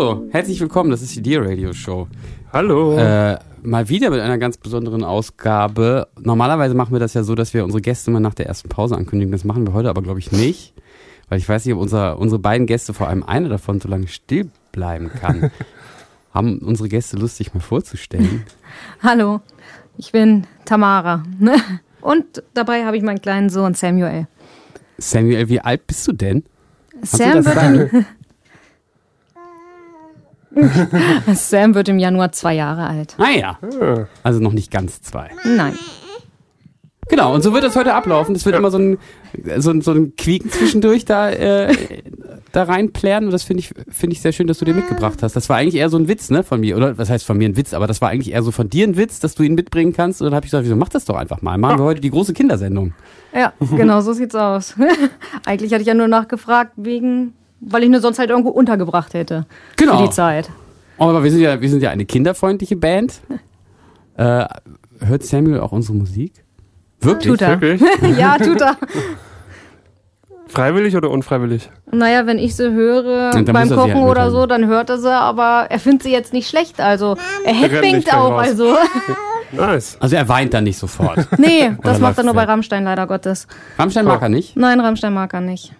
Hallo, herzlich willkommen, das ist die Dear Radio Show. Hallo. Äh, mal wieder mit einer ganz besonderen Ausgabe. Normalerweise machen wir das ja so, dass wir unsere Gäste mal nach der ersten Pause ankündigen. Das machen wir heute aber, glaube ich, nicht. Weil ich weiß nicht, ob unser, unsere beiden Gäste, vor allem einer davon, so lange still bleiben kann. Haben unsere Gäste Lust, sich mal vorzustellen? Hallo, ich bin Tamara. Und dabei habe ich meinen kleinen Sohn Samuel. Samuel, wie alt bist du denn? Sam wird, im, Sam wird im Januar zwei Jahre alt. Ah ja. Also noch nicht ganz zwei. Nein. Genau, und so wird das heute ablaufen. Es wird immer so ein, so, ein, so ein Quieken zwischendurch da, äh, da reinplären. Und das finde ich, finde ich sehr schön, dass du dir mitgebracht hast. Das war eigentlich eher so ein Witz, ne, von mir. Oder was heißt von mir ein Witz, aber das war eigentlich eher so von dir ein Witz, dass du ihn mitbringen kannst. Und dann habe ich gesagt, wieso mach das doch einfach mal. Machen wir heute die große Kindersendung. Ja, genau, so sieht's aus. eigentlich hatte ich ja nur nachgefragt, wegen, weil ich nur sonst halt irgendwo untergebracht hätte. Genau. Für die Zeit. Aber wir sind ja, wir sind ja eine kinderfreundliche Band. Äh, hört Samuel auch unsere Musik? Wirklich? Tut er. Wirklich? ja, tut er. Freiwillig oder unfreiwillig? Naja, wenn ich sie höre beim Kochen halt oder so, dann hört er sie, aber er findet sie jetzt nicht schlecht. Also er headbangt auch. raus. Also Nice. Also er weint dann nicht sofort. nee, das macht er nur bei weg. Rammstein leider Gottes. Rammstein mag er nicht. Nein, Rammstein mag er nicht.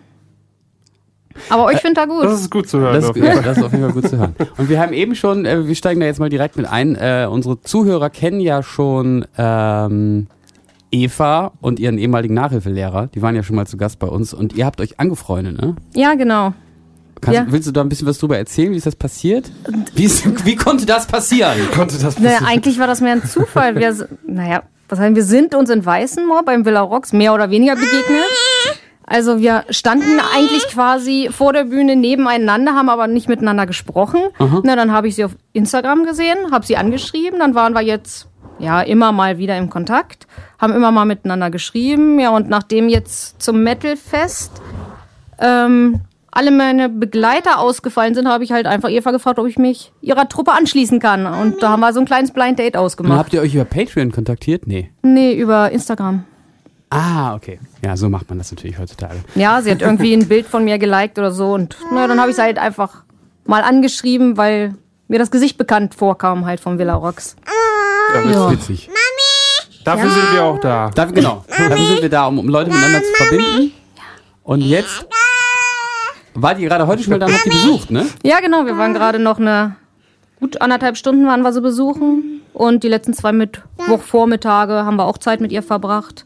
Aber euch findet er gut. Das ist gut zu hören. Das, ja, Fall. das ist auf jeden Fall gut zu hören. Und wir haben eben schon, äh, wir steigen da jetzt mal direkt mit ein. Äh, unsere Zuhörer kennen ja schon ähm, Eva und ihren ehemaligen Nachhilfelehrer. Die waren ja schon mal zu Gast bei uns und ihr habt euch angefreundet, ne? Ja, genau. Kannst, Ja. Willst du da ein bisschen was drüber erzählen? Wie ist das passiert? Wie, ist, wie konnte das passieren? Konnte das Naja, passieren? eigentlich war das mehr ein Zufall. Wir, naja, was heißt, wir sind uns in Weißenmoor beim Villa Rocks mehr oder weniger begegnet. Also wir standen eigentlich quasi vor der Bühne nebeneinander, haben aber nicht miteinander gesprochen. Na, dann habe ich sie auf Instagram gesehen, habe sie angeschrieben, dann waren wir jetzt ja immer mal wieder im Kontakt, haben immer mal miteinander geschrieben. Ja, und nachdem jetzt zum Metalfest ähm, alle meine Begleiter ausgefallen sind, habe ich halt einfach Eva gefragt, ob ich mich ihrer Truppe anschließen kann. Und da haben wir so ein kleines Blind Date Und ausgemacht. habt ihr euch über Patreon kontaktiert? Nee. Nee, über Instagram. Ah, okay. Ja, so macht man das natürlich heutzutage. Ja, sie hat irgendwie ein Bild von mir geliked oder so. Und na, dann habe ich sie halt einfach mal angeschrieben, weil mir das Gesicht bekannt vorkam halt vom Villa Rocks. Ja, witzig. Ja. Witzig. Dafür sind wir auch da. Dafür, genau. Dafür sind wir da, um, um Leute miteinander zu verbinden. Und jetzt war die gerade heute schon mal da und habt die besucht, ne? Ja, genau, wir waren gerade noch eine gut anderthalb Stunden waren wir sie besuchen. Und die letzten zwei Mittwochvormittage haben wir auch Zeit mit ihr verbracht.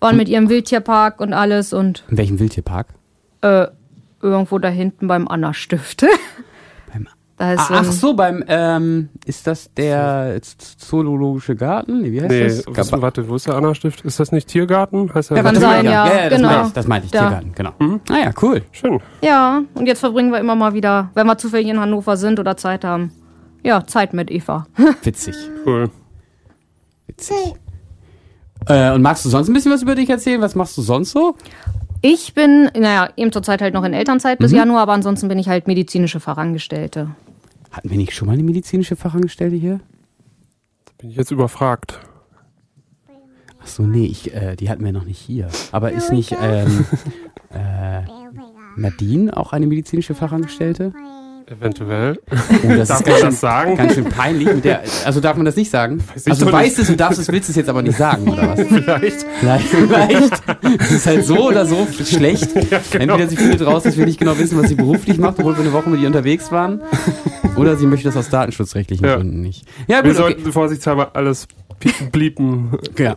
Waren mit ihr im Wildtierpark und alles und In welchem Wildtierpark? äh, irgendwo da hinten beim Anna-Stift. Beim- Da ist Ah, so ein, ach so, beim, ähm, ist das der Zoologische Garten? Nee, wie heißt Nee, das? was, warte, wo ist der Anna-Stift? Ist das nicht Tiergarten? Heißt der Ja, Kann das sein, meinte ich, ja, ja, ja, das genau. meinte ich, das meinte ich, Da. Tiergarten, genau. Ah ja, cool. Schön. Ja, und jetzt verbringen wir immer mal wieder, wenn wir zufällig in Hannover sind oder Zeit haben, ja, Zeit mit Eva. Witzig, Cool. witzig. Äh, und magst du sonst ein bisschen was über dich erzählen? Was machst du sonst so? Ich bin, naja, eben zurzeit halt noch in Elternzeit bis Januar, aber ansonsten bin ich halt medizinische Fachangestellte. Hatten wir nicht schon mal eine medizinische Fachangestellte hier? Bin ich jetzt überfragt. Ach so, nee, ich, äh, die hatten wir noch nicht hier. Aber ist nicht ähm, äh, Nadine auch eine medizinische Fachangestellte? Eventuell. Oh, das Darf ist man ganz schön, das sagen? ganz schön peinlich. Mit der, also darf man das nicht sagen? ich also du weißt es und darfst es, willst es jetzt aber nicht sagen, oder was? Vielleicht. Vielleicht, vielleicht. Es ist halt so oder so schlecht. genau. Entweder sie findet raus, dass wir nicht genau wissen, was sie beruflich macht, obwohl wir eine Woche mit ihr unterwegs waren. Oder sie möchte das aus datenschutzrechtlichen Ja. Gründen nicht. Ja, Wir gut, okay. sollten vorsichtshalber alles pie- bliepen. Ja.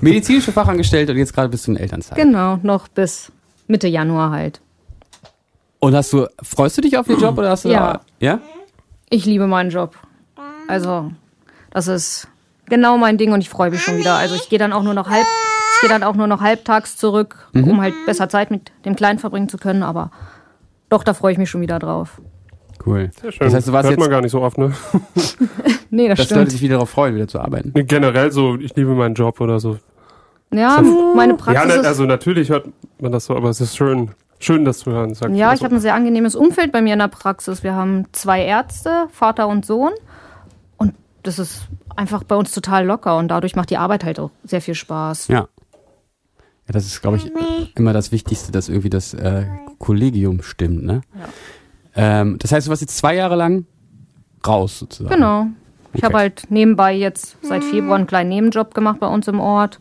Medizinische Fachangestellte und jetzt gerade bist du in Elternzeit. Genau, noch bis Mitte Januar halt. Und hast du, freust du dich auf den Job oder hast du Ja. da, ja? Ich liebe meinen Job. Also, Das ist genau mein Ding und ich freue mich schon wieder. Also ich gehe dann auch nur noch halb, ich gehe dann auch nur noch halbtags zurück, Mhm. um halt besser Zeit mit dem Kleinen verbringen zu können. Aber doch, da freue ich mich schon wieder drauf. Cool. Sehr schön. Das heißt, du warst Hört jetzt, man gar nicht so oft, ne? Nee, das Leute stimmt. sich wieder darauf freuen, wieder zu arbeiten. Generell so, ich liebe meinen Job oder so. Ja, meine Praxis ja, ne, also natürlich hört man das so, aber es ist schön, schön das zu hören. Sagt Ja, ich habe ein sehr angenehmes Umfeld bei mir in der Praxis. Wir haben zwei Ärzte, Vater und Sohn. Und das ist einfach bei uns total locker und dadurch macht die Arbeit halt auch sehr viel Spaß. Ja. Ja, das ist, glaube ich, immer das Wichtigste, dass irgendwie das äh, Kollegium stimmt, ne? Ähm, das heißt, du warst jetzt zwei Jahre lang raus, sozusagen. Genau. Ich Okay. habe halt nebenbei jetzt seit Februar einen kleinen Nebenjob gemacht bei uns im Ort.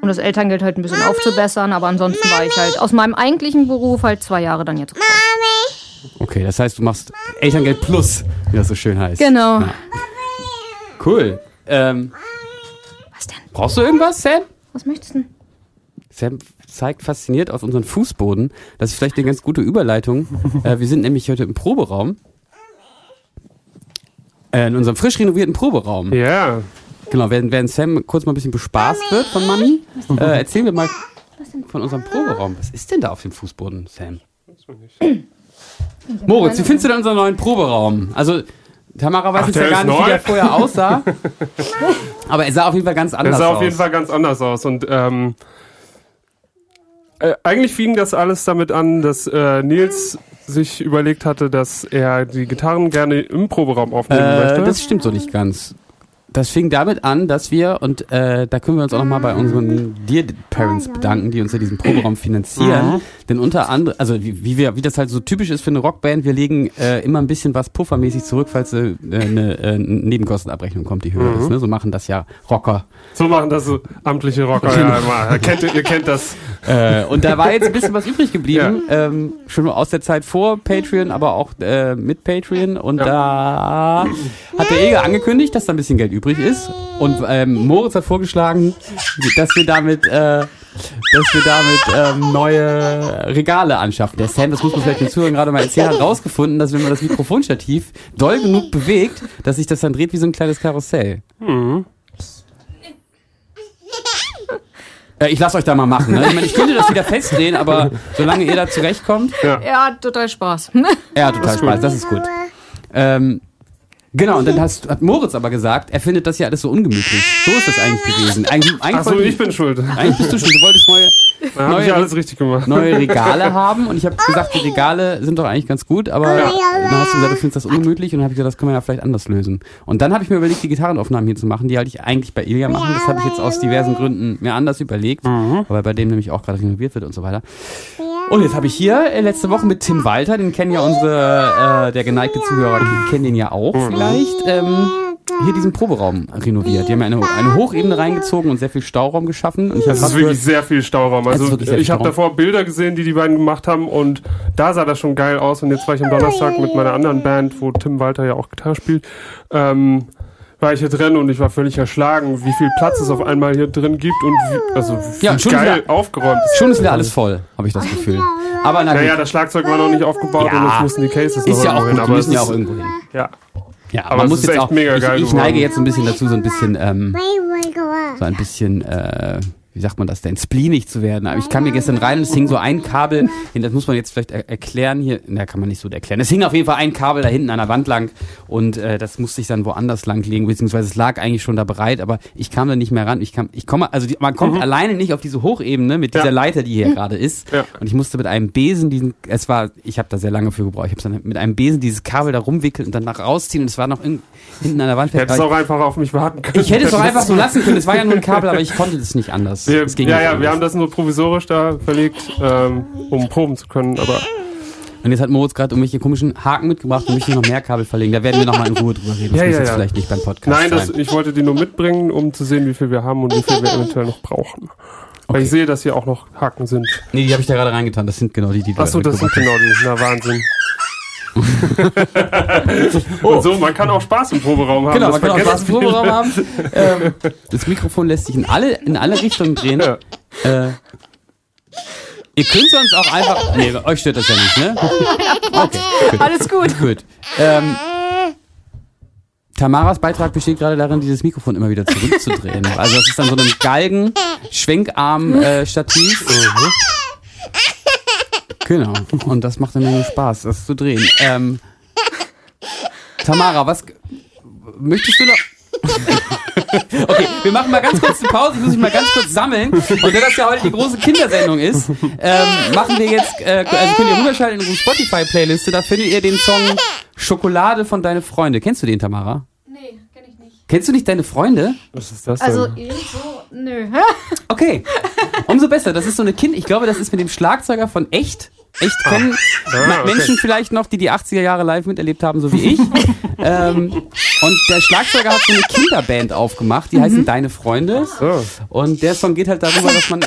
Um das Elterngeld halt ein bisschen aufzubessern, aber ansonsten war ich halt aus meinem eigentlichen Beruf halt zwei Jahre dann jetzt raus. Okay, das heißt, du machst Elterngeld Plus, wie das so schön heißt. Genau. Ja. Cool. Ähm, Was denn? brauchst du irgendwas, Sam? Was möchtest du denn? Sam zeigt fasziniert auf unseren Fußboden. Das ist vielleicht eine ganz gute Überleitung. äh, wir sind nämlich heute im Proberaum. Äh, in unserem frisch renovierten Proberaum. Ja, Genau, während, während Sam kurz mal ein bisschen bespaßt wird von Mami, äh, erzählen wir mal von unserem Proberaum. Was ist denn da auf dem Fußboden, Sam? Moritz, wie findest du denn unseren neuen Proberaum? Also, Tamara weiß Ach, jetzt ja gar nicht, wie neu? der vorher aussah. Aber er sah auf jeden Fall ganz der anders sah aus. auf jeden Fall ganz anders aus. Und ähm, äh, eigentlich fing das alles damit an, dass äh, Nils sich überlegt hatte, dass er die Gitarren gerne im Proberaum aufnehmen Äh, möchte. das stimmt so nicht ganz. Das fing damit an, dass wir, und äh, da können wir uns auch nochmal bei unseren Dear Parents bedanken, die uns ja diesen Proberaum finanzieren. Mhm. Denn unter anderem, also wie, wie, wir, wie das halt so typisch ist für eine Rockband, wir legen äh, immer ein bisschen was puffermäßig zurück, falls äh, eine äh, Nebenkostenabrechnung kommt, die höher Mhm. ist. Ne? So machen das ja Rocker. so machen das so amtliche Rocker Genau. ja immer. Ihr kennt, ihr kennt das. Äh, und da war jetzt ein bisschen was übrig geblieben, ähm, schon aus der Zeit vor Patreon, aber auch äh, mit Patreon. Und da hat der Eger angekündigt, dass da ein bisschen Geld übrig ist. Und ähm, Moritz hat vorgeschlagen, dass wir damit, äh, dass wir damit ähm, neue Regale anschaffen. Der Sam, das muss man vielleicht den Zuhörern gerade mal erzählen, hat rausgefunden, dass wenn man das Mikrofonstativ doll genug bewegt, dass sich das dann dreht wie so ein kleines Karussell. Äh, ich lasse euch da mal machen. Ne? Ich meine, ich könnte das wieder festdrehen, aber solange ihr da zurechtkommt, Er hat total Spaß. er hat total Spaß, das ist gut. Ähm, genau, und dann hast, hat Moritz aber gesagt, er findet das ja alles so ungemütlich. So ist das eigentlich gewesen. Eigentlich, eigentlich, Achso, ich bin schuld. eigentlich bist du schon, du wolltest neue, habe ich Neue- alles richtig gemacht. neue Regale haben und ich habe gesagt, die Regale sind doch eigentlich ganz gut, aber dann hast du gesagt, du findest das ungemütlich und dann habe ich gesagt, das können wir ja vielleicht anders lösen. Und dann habe ich mir überlegt, die Gitarrenaufnahmen hier zu machen, die halt ich eigentlich bei Ilja machen. Das habe ich jetzt aus diversen Gründen mir anders überlegt, weil bei dem nämlich auch gerade renoviert wird und so weiter. Und jetzt habe ich hier äh, letzte Woche mit Tim Walter, den kennen ja unsere, äh, der geneigte Zuhörer, die kennen den ja auch vielleicht, ähm, hier diesen Proberaum renoviert. Die haben ja eine, eine Hochebene reingezogen und sehr viel Stauraum geschaffen. Und ich Das ist wirklich gehört, sehr viel Stauraum. Also viel ich habe davor Bilder gesehen, die die beiden gemacht haben und da sah das schon geil aus. Und jetzt war ich am Donnerstag mit meiner anderen Band, wo Tim Walter ja auch Gitarre spielt, ähm, war ich hier drin und ich war völlig erschlagen, wie viel Platz es auf einmal hier drin gibt und wie, also wie Ja, schon geil wieder- aufgeräumt ist. schon ist wieder alles voll, habe ich das Gefühl. Aber na gut, Naja, das Schlagzeug war noch nicht aufgebaut Ja. und jetzt mussten die Cases noch ist ja auch gut, hin. die Aber es müssen ja auch irgendwo hin. Ja. Ja, Aber man es muss ist jetzt echt auch, mega ich, geil ich neige geworden. jetzt so ein bisschen dazu, so ein bisschen, ähm, so ein bisschen, äh, wie sagt man das denn, spleenig zu werden. Aber ich kam hier gestern rein und es hing so ein Kabel, hin, das muss man jetzt vielleicht er erklären hier, na kann man nicht so erklären. Es hing auf jeden Fall ein Kabel da hinten an der Wand lang und äh, das musste ich dann woanders lang legen, beziehungsweise es lag eigentlich schon da bereit, aber ich kam da nicht mehr ran. Ich kam, ich komme, also die, man kommt alleine nicht auf diese Hochebene mit dieser Mhm. Ja. Leiter, die hier gerade ist. Ja. Und ich musste mit einem Besen diesen, es war, ich habe da sehr lange für gebraucht, ich habe dann mit einem Besen dieses Kabel da rumwickeln und dann nach rausziehen und es war noch in, hinten an der Wand. Hättest Aber auch einfach auf mich warten können. ich hätte es doch einfach so lassen können. Es war ja nur ein Kabel, aber ich konnte das nicht anders. Wir, es ging ja, ja, wir haben das nur provisorisch da verlegt, ähm, um proben zu können, aber Und jetzt hat Moritz gerade irgendwelche komischen Haken mitgebracht und möchte noch mehr Kabel verlegen. Da werden wir nochmal in Ruhe drüber reden. Das Ja, muss ja, jetzt ja. vielleicht nicht beim Podcast Nein, das, ich wollte die nur mitbringen, um zu sehen, wie viel wir haben und wie viel wir eventuell noch brauchen. Weil Okay. ich sehe, dass hier auch noch Haken sind. Nee, die habe ich da gerade reingetan. Das sind genau die, die du Achso, da das sind genau die. Na, Wahnsinn. Und so, man kann auch Spaß im Proberaum haben. Genau, man kann auch Spaß im Proberaum haben. ähm, das Mikrofon lässt sich in alle, in alle Richtungen drehen. Ja. Äh, ihr könnt sonst auch einfach. Nee, euch stört das ja nicht, ne? Okay, gut. Alles gut. Gut. Ähm, Tamaras Beitrag besteht gerade darin, dieses Mikrofon immer wieder zurückzudrehen. Also das ist dann so ein Galgen, Schwenkarm, äh. Genau. Und das macht dann nur Spaß, das zu drehen. Ähm, Tamara, was möchtest du noch? okay, wir machen mal ganz kurz eine Pause. Ich muss mich mal ganz kurz sammeln. Und da das ja heute die große Kindersendung ist, ähm, machen wir jetzt, äh, also könnt ihr rüberschalten in unsere Spotify-Playliste. Da findet ihr den Song Schokolade von Deine Freunde. Kennst du den, Tamara? Nee, kenn ich nicht. Kennst du nicht deine Freunde? Was ist das Also, denn? irgend so, nö. Okay. Umso besser. Das ist so eine Kind. Ich glaube, das ist mit dem Schlagzeuger von Echt. Echt kennen Ah, okay. Menschen vielleicht noch, die die 80er Jahre live miterlebt haben, so wie ich. ähm, und der Schlagzeuger hat so eine Kinderband aufgemacht, die heißen Deine Freunde. So. Und der Song geht halt darüber, dass man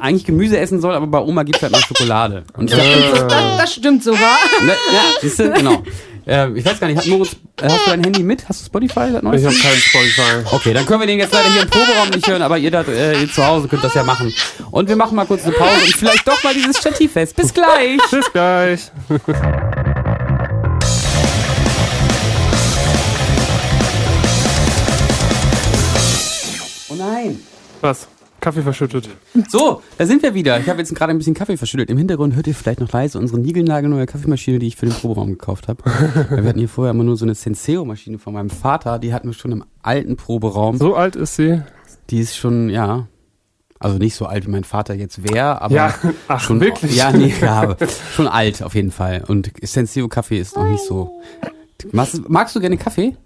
eigentlich Gemüse essen soll, aber bei Oma gibt's halt noch Schokolade. Und dachte, Das, das stimmt so, wa? ne, ja, siehst du, genau. Äh, ich weiß gar nicht, hat Moritz, äh, hast du dein Handy mit? Hast du Spotify? Das Ich habe keinen Spotify. Okay, dann können wir den jetzt leider hier im Proberaum nicht hören, aber ihr da äh, ihr zu Hause könnt das ja machen. Und wir machen mal kurz eine Pause und vielleicht doch mal dieses Stativ fest. Bis gleich! Bis gleich. Oh nein! Was? Kaffee verschüttet. So, da sind wir wieder. Ich habe jetzt gerade ein bisschen Kaffee verschüttet. Im Hintergrund hört ihr vielleicht noch leise unsere niegelnagelneue Kaffeemaschine, die ich für den Proberaum gekauft habe. wir hatten hier vorher immer nur so eine Senseo-Maschine von meinem Vater. Die hatten wir schon im alten Proberaum. So alt ist sie. Die ist schon, ja, also nicht so alt wie mein Vater jetzt wäre, aber Ja, ach, schon wirklich? Ja, nee, ja, schon alt auf jeden Fall. Und Senseo Kaffee ist noch nicht so. Magst, magst du gerne Kaffee?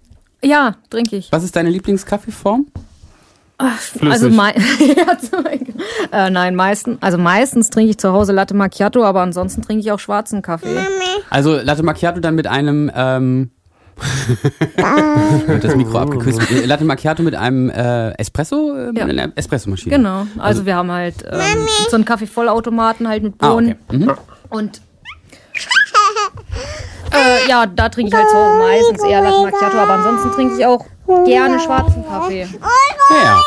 Ja, trinke ich. Was ist deine Lieblingskaffeeform? Also mei ja, zum Beispiel. äh, nein, meistens, also meistens trinke ich zu Hause Latte Macchiato, aber ansonsten trinke ich auch schwarzen Kaffee. Also Latte Macchiato dann mit einem ähm, wird das Mikro abgeküsst. Latte Macchiato mit einem äh, Espresso, äh, Ja. einer Espressomaschine. Genau. Also, wir haben halt ähm, so einen Kaffeevollautomaten halt mit Ah, Bohnen. okay. Mhm. Und äh, ja, da trinke ich halt zu Hause meistens eher Latte Macchiato, aber ansonsten trinke ich auch gerne schwarzen Kaffee. Ja, ja.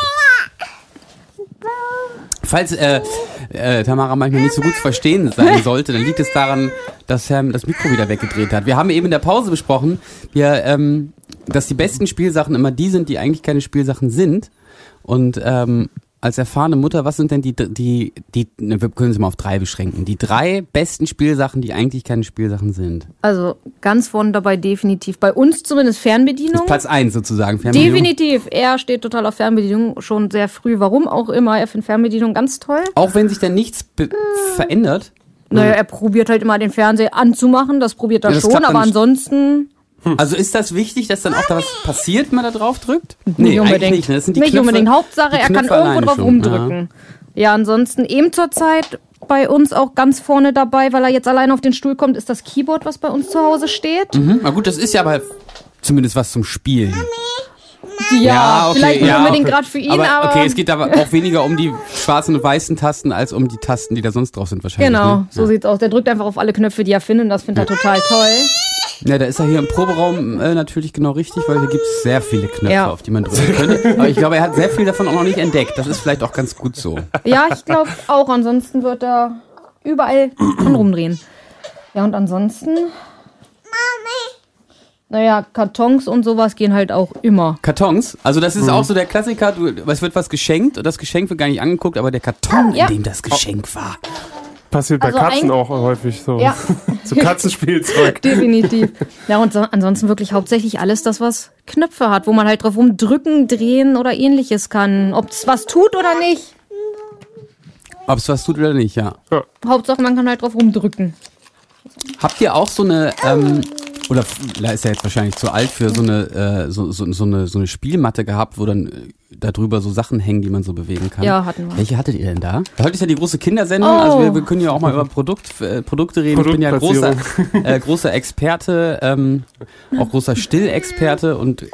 Falls äh, äh, Tamara manchmal nicht so gut zu verstehen sein sollte, dann liegt es daran, dass Sam das Mikro wieder weggedreht hat. Wir haben eben in der Pause besprochen, wir, ähm, dass die besten Spielsachen immer die sind, die eigentlich keine Spielsachen sind. Und ähm, als erfahrene Mutter, was sind denn die, die, die, wir können sie mal auf drei beschränken, die drei besten Spielsachen, die eigentlich keine Spielsachen sind? Also ganz vorne dabei definitiv. Bei uns zumindest Fernbedienung. Platz eins sozusagen. Fernbedienung. Definitiv. Er steht total auf Fernbedienung schon sehr früh. Warum auch immer. Er findet Fernbedienung ganz toll. Auch wenn sich da nichts be- verändert. Naja, er probiert halt immer den Fernseher anzumachen. Das probiert er Ja, das schon. dann Aber nicht. Ansonsten Also ist das wichtig, dass dann auch da was passiert, wenn man da drauf drückt? nicht unbedingt. eigentlich nicht. Ne? Das sind die nicht Knöpfe, unbedingt. Hauptsache, die er kann irgendwo drauf schon, rumdrücken. Ja. ansonsten eben zur Zeit bei uns auch ganz vorne dabei, weil er jetzt alleine auf den Stuhl kommt, ist das Keyboard, was bei uns zu Hause steht. Ja. Mhm. Na gut, das ist ja aber zumindest was zum Spielen. Ja, vielleicht nicht ja, unbedingt okay. gerade für ihn, aber, aber, okay, es geht aber auch weniger um die schwarzen und weißen Tasten als um die Tasten, die da sonst drauf sind wahrscheinlich. genau, Ne? so ja. sieht's aus. Der drückt einfach auf alle Knöpfe, die er findet. und Das findet er total toll. ja, da ist er hier im Proberaum äh, natürlich genau richtig, weil hier gibt es sehr viele Knöpfe, Ja. auf die man drücken könnte. Aber ich glaube, er hat sehr viel davon auch noch nicht entdeckt. Das ist vielleicht auch ganz gut so. Ja, ich glaube auch. Ansonsten wird er überall dran rumdrehen. Ja, und ansonsten. Naja, Kartons und sowas gehen halt auch immer. Kartons, also das ist Mhm. auch so der Klassiker, du, es wird was geschenkt und das Geschenk wird gar nicht angeguckt, aber der Karton, Ja. in dem das Geschenk war. Passiert bei Also Katzen auch häufig so. Ja. so Katzenspielzeug. Definitiv. Ja, und so, ansonsten wirklich hauptsächlich alles das, was Knöpfe hat, wo man halt drauf rumdrücken, drehen oder ähnliches kann. Ob es was tut oder nicht. Ob es was tut oder nicht, ja. Hauptsache, man kann halt drauf rumdrücken. Habt ihr auch so eine, ähm, oder ist ja jetzt wahrscheinlich zu alt für so eine, äh, so, so, so eine, so eine Spielmatte gehabt, wo dann äh, da drüber so Sachen hängen, die man so bewegen kann? Ja, hatten wir. Welche hattet ihr denn da? Heute ist ja die große Kindersendung, Oh. also wir, wir können ja auch mal über Produkt, äh, Produkte reden. Ich bin ja großer, äh, großer Experte, ähm, auch großer Stillexperte und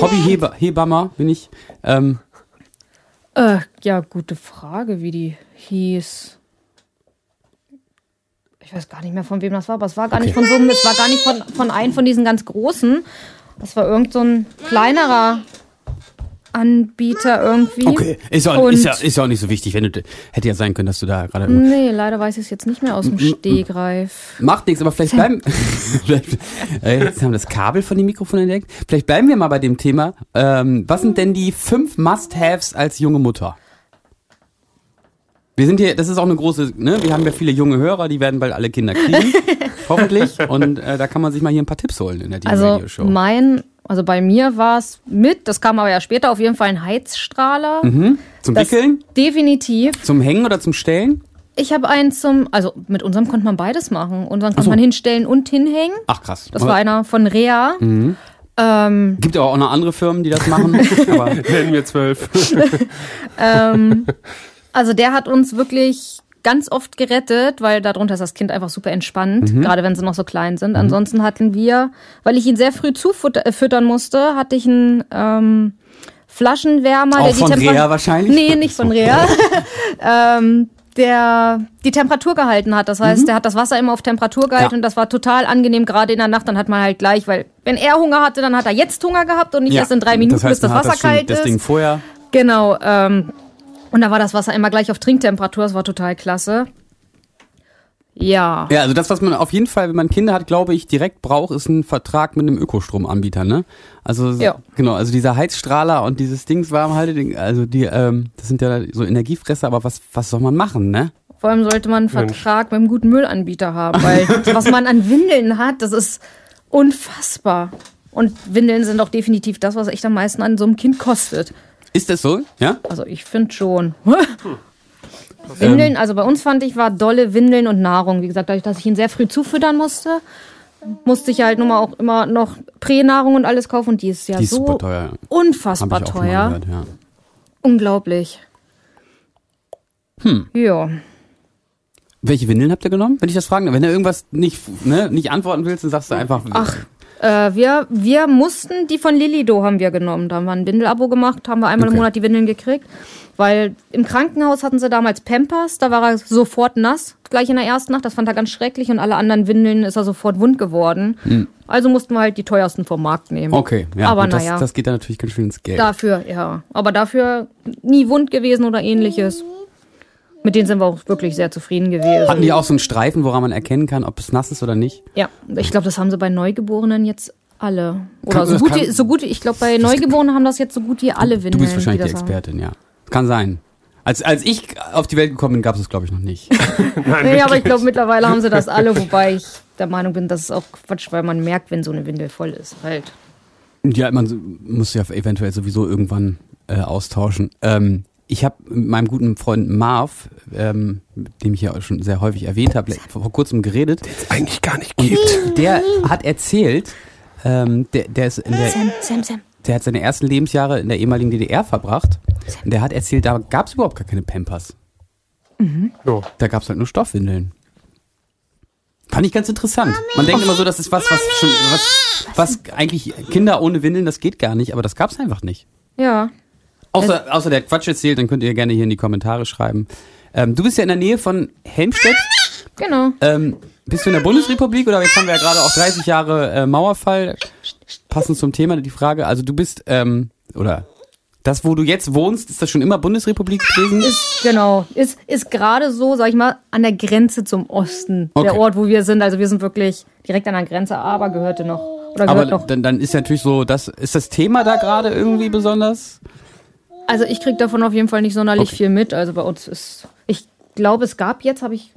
Hobbyhebammer bin ich. Ähm, Äh, ja, gute Frage, wie die hieß. Ich weiß gar nicht mehr, von wem das war, aber es war gar nicht Okay. von so einem, es war gar nicht von, von einem von diesen ganz großen. Das war irgend so ein kleinerer Anbieter irgendwie. Okay, ist auch, ist, ja, ist auch nicht so wichtig. Wenn du, hätte ja sein können, dass du da gerade. Nee, leider weiß ich es jetzt nicht mehr aus dem Stegreif. Macht nichts, aber vielleicht bleiben. vielleicht, äh, jetzt haben wir das Kabel von dem Mikrofon entdeckt. Vielleicht bleiben wir mal bei dem Thema. Ähm, was sind denn die fünf Must-Haves als junge Mutter? Wir sind hier, das ist auch eine große, ne? Wir haben ja viele junge Hörer, die werden bald alle Kinder kriegen. hoffentlich. Und äh, da kann man sich mal hier ein paar Tipps holen in der Dean Also Radio Show. mein, also bei mir war es mit, das kam aber ja später, auf jeden Fall ein Heizstrahler. Mhm. Zum Das Wickeln, definitiv. zum Hängen oder zum Stellen? Ich habe einen zum, also mit unserem konnte man beides machen. Unseren konnte so. man hinstellen und hinhängen. Ach krass. Das war einer von Rea. Mhm. Ähm, Gibt aber auch noch andere Firmen, die das machen. aber Nennen wir zwölf. ähm, also der hat uns wirklich ganz oft gerettet, weil darunter ist das Kind einfach super entspannt, Mhm. gerade wenn sie noch so klein sind. Ansonsten hatten wir, weil ich ihn sehr früh zufüttern musste, hatte ich einen ähm, Flaschenwärmer, auch der die von Temperatur. Rea wahrscheinlich? Nee, nicht von Rea. ähm, der die Temperatur gehalten hat. Das Mhm. heißt, der hat das Wasser immer auf Temperatur gehalten Ja. und das war total angenehm, gerade in der Nacht. Dann hat man halt gleich, weil wenn er Hunger hatte, dann hat er jetzt Hunger gehabt und nicht erst in drei Minuten, das heißt, bis das Wasser kalt das ist. Ding vorher. Genau. Ähm, und da war das Wasser immer gleich auf Trinktemperatur. Das war total klasse. Ja. Ja, also das, was man auf jeden Fall, wenn man Kinder hat, glaube ich, direkt braucht, ist ein Vertrag mit einem Ökostromanbieter, ne? Also Ja. genau, also dieser Heizstrahler und dieses Dings warmhalte, also die, ähm, das sind ja so Energiefresser, aber was, was soll man machen, ne? Vor allem sollte man einen Mensch. Vertrag mit einem guten Müllanbieter haben, weil was man an Windeln hat, das ist unfassbar. Und Windeln sind auch definitiv das, was echt am meisten an so einem Kind kostet. Ist das so? Ja? Also ich finde schon. Windeln, also bei uns fand ich, war dolle Windeln und Nahrung. Wie gesagt, dadurch, dass ich ihn sehr früh zufüttern musste, musste ich halt nun mal auch immer noch Pränahrung und alles kaufen. Und die ist ja Die ist so super teuer. Unfassbar teuer. gehört, ja. Unglaublich. Hm. Ja. Welche Windeln habt ihr genommen, wenn ich das fragen? Wenn du irgendwas nicht, ne, nicht antworten willst, dann sagst du einfach. Ach, Äh, wir, wir mussten, die von Lilido haben wir genommen. Da haben wir ein Windelabo gemacht, haben wir einmal Okay. im Monat die Windeln gekriegt. Weil im Krankenhaus hatten sie damals Pampers, da war er sofort nass, gleich in der ersten Nacht. Das fand er ganz schrecklich und alle anderen Windeln ist er sofort wund geworden. Also mussten wir halt die teuersten vom Markt nehmen. Hm. Okay, ja, Aber das, naja. das geht dann natürlich ganz schön ins Geld. Dafür, ja. Aber dafür nie wund gewesen oder ähnliches. Mit denen sind wir auch wirklich sehr zufrieden gewesen. Hatten die auch so einen Streifen, woran man erkennen kann, ob es nass ist oder nicht? Ja, ich glaube, das haben sie bei Neugeborenen jetzt alle. Oder Kann- so gut, kann- wie, so gut ich glaube, bei Neugeborenen haben das jetzt so gut wie alle Windeln. Du bist wahrscheinlich die die das haben. Expertin, ja. Kann sein. Als, als ich auf die Welt gekommen bin, gab es das, glaube ich, noch nicht. Nein, Nee, aber ich glaube, mittlerweile haben sie das alle, wobei ich der Meinung bin, das ist auch Quatsch, weil man merkt, wenn so eine Windel voll ist. Halt. Ja, man muss ja eventuell sowieso irgendwann äh, austauschen. Ähm, ich habe mit meinem guten Freund Marv, ähm, mit dem ich ja auch schon sehr häufig erwähnt habe, vor kurzem geredet. eigentlich gar nicht gibt. Der hat erzählt, ähm, der, der ist in der, Sam, Sam, Sam. der hat seine ersten Lebensjahre in der ehemaligen DDR verbracht. Und der hat erzählt, da gab es überhaupt gar keine Pampers. So. Da gab es halt nur Stoffwindeln. Fand ich ganz interessant. Man denkt immer so, das ist was, was schon, was, was eigentlich Kinder ohne Windeln, das geht gar nicht, aber das gab es einfach nicht. Ja. Außer, außer der Quatsch erzählt, dann könnt ihr gerne hier in die Kommentare schreiben. Ähm, du bist ja in der Nähe von Helmstedt. Genau. Ähm, bist du in der Bundesrepublik oder jetzt haben wir ja gerade auch 30 Jahre äh, Mauerfall. Passend zum Thema die Frage. Also du bist, ähm, oder das, wo du jetzt wohnst, ist das schon immer Bundesrepublik gewesen? Ist, genau. Ist, ist gerade so, sag ich mal, an der Grenze zum Osten. Okay. Der Ort, wo wir sind. Also wir sind wirklich direkt an der Grenze, aber gehörte noch. Oder gehört Aber noch. dann, dann ist natürlich so, das, ist das Thema da gerade irgendwie besonders? Also ich krieg davon auf jeden Fall nicht sonderlich Okay. viel mit. Also bei uns ist, ich glaube, es gab jetzt, habe ich,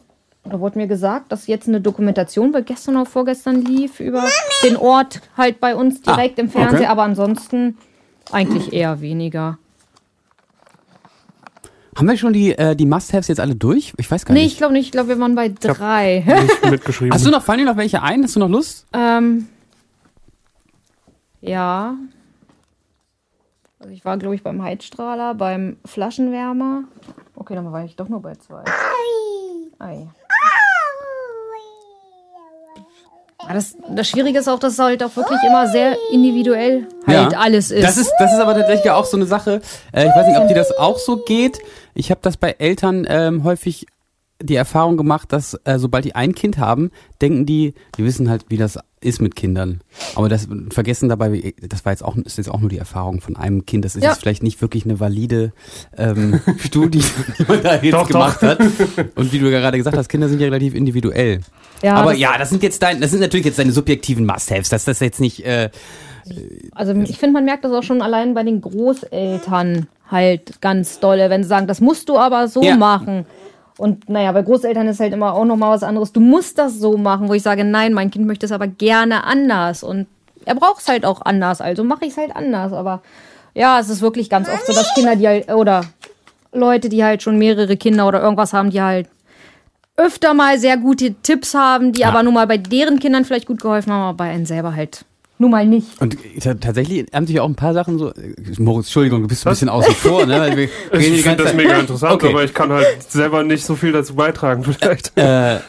oder wurde mir gesagt, dass jetzt eine Dokumentation, weil gestern oder vorgestern lief, über den Ort halt bei uns Ah, direkt im Fernsehen, okay. aber ansonsten eigentlich eher weniger. Haben wir schon die, äh, die Must-Haves jetzt alle durch? Ich weiß gar Nee, ich nicht. glaube nicht, ich glaube, wir waren bei drei. Nicht mitgeschrieben. Hast du noch, fallen dir noch welche ein? Hast du noch Lust? ähm, ja. Also ich war, glaube ich, beim Heizstrahler, beim Flaschenwärmer. Okay, dann war ich doch nur bei zwei. Ei. Ja, Das, das Schwierige ist auch, dass es halt auch wirklich immer sehr individuell halt alles ist. Das ist, das ist aber tatsächlich auch so eine Sache. Äh, ich weiß nicht, ob dir das auch so geht. Ich habe das bei Eltern ähm, häufig die Erfahrung gemacht, dass äh, sobald die ein Kind haben, denken die, die wissen halt, wie das ist mit Kindern. Aber das vergessen dabei, das war jetzt auch, ist jetzt auch nur die Erfahrung von einem Kind. Das ist Ja. jetzt vielleicht nicht wirklich eine valide ähm, Studie, die man da jetzt Doch, gemacht hat. Und wie du gerade gesagt hast, Kinder sind ja relativ individuell. Ja, Aber das- ja, das sind jetzt dein, das sind natürlich jetzt deine subjektiven Must-Haves. Das ist jetzt nicht. Äh, Also ich finde, man merkt das auch schon allein bei den Großeltern halt ganz dolle, wenn sie sagen, das musst du aber so Ja. machen. Und naja, bei Großeltern ist halt immer auch nochmal was anderes. Du musst das so machen, wo ich sage, nein, mein Kind möchte es aber gerne anders. Und er braucht es halt auch anders, also mache ich es halt anders. Aber ja, es ist wirklich ganz oft so, dass Kinder, die halt, oder Leute, die halt schon mehrere Kinder oder irgendwas haben, die halt öfter mal sehr gute Tipps haben, die aber nun mal bei deren Kindern vielleicht gut geholfen haben, aber bei einem selber halt nun mal nicht. und tatsächlich haben sich auch ein paar Sachen so. äh, Moritz, Entschuldigung, du bist ein bisschen außen vor, ne? Ich finde das Zeit- mega interessant, Okay. aber ich kann halt selber nicht so viel dazu beitragen vielleicht. äh,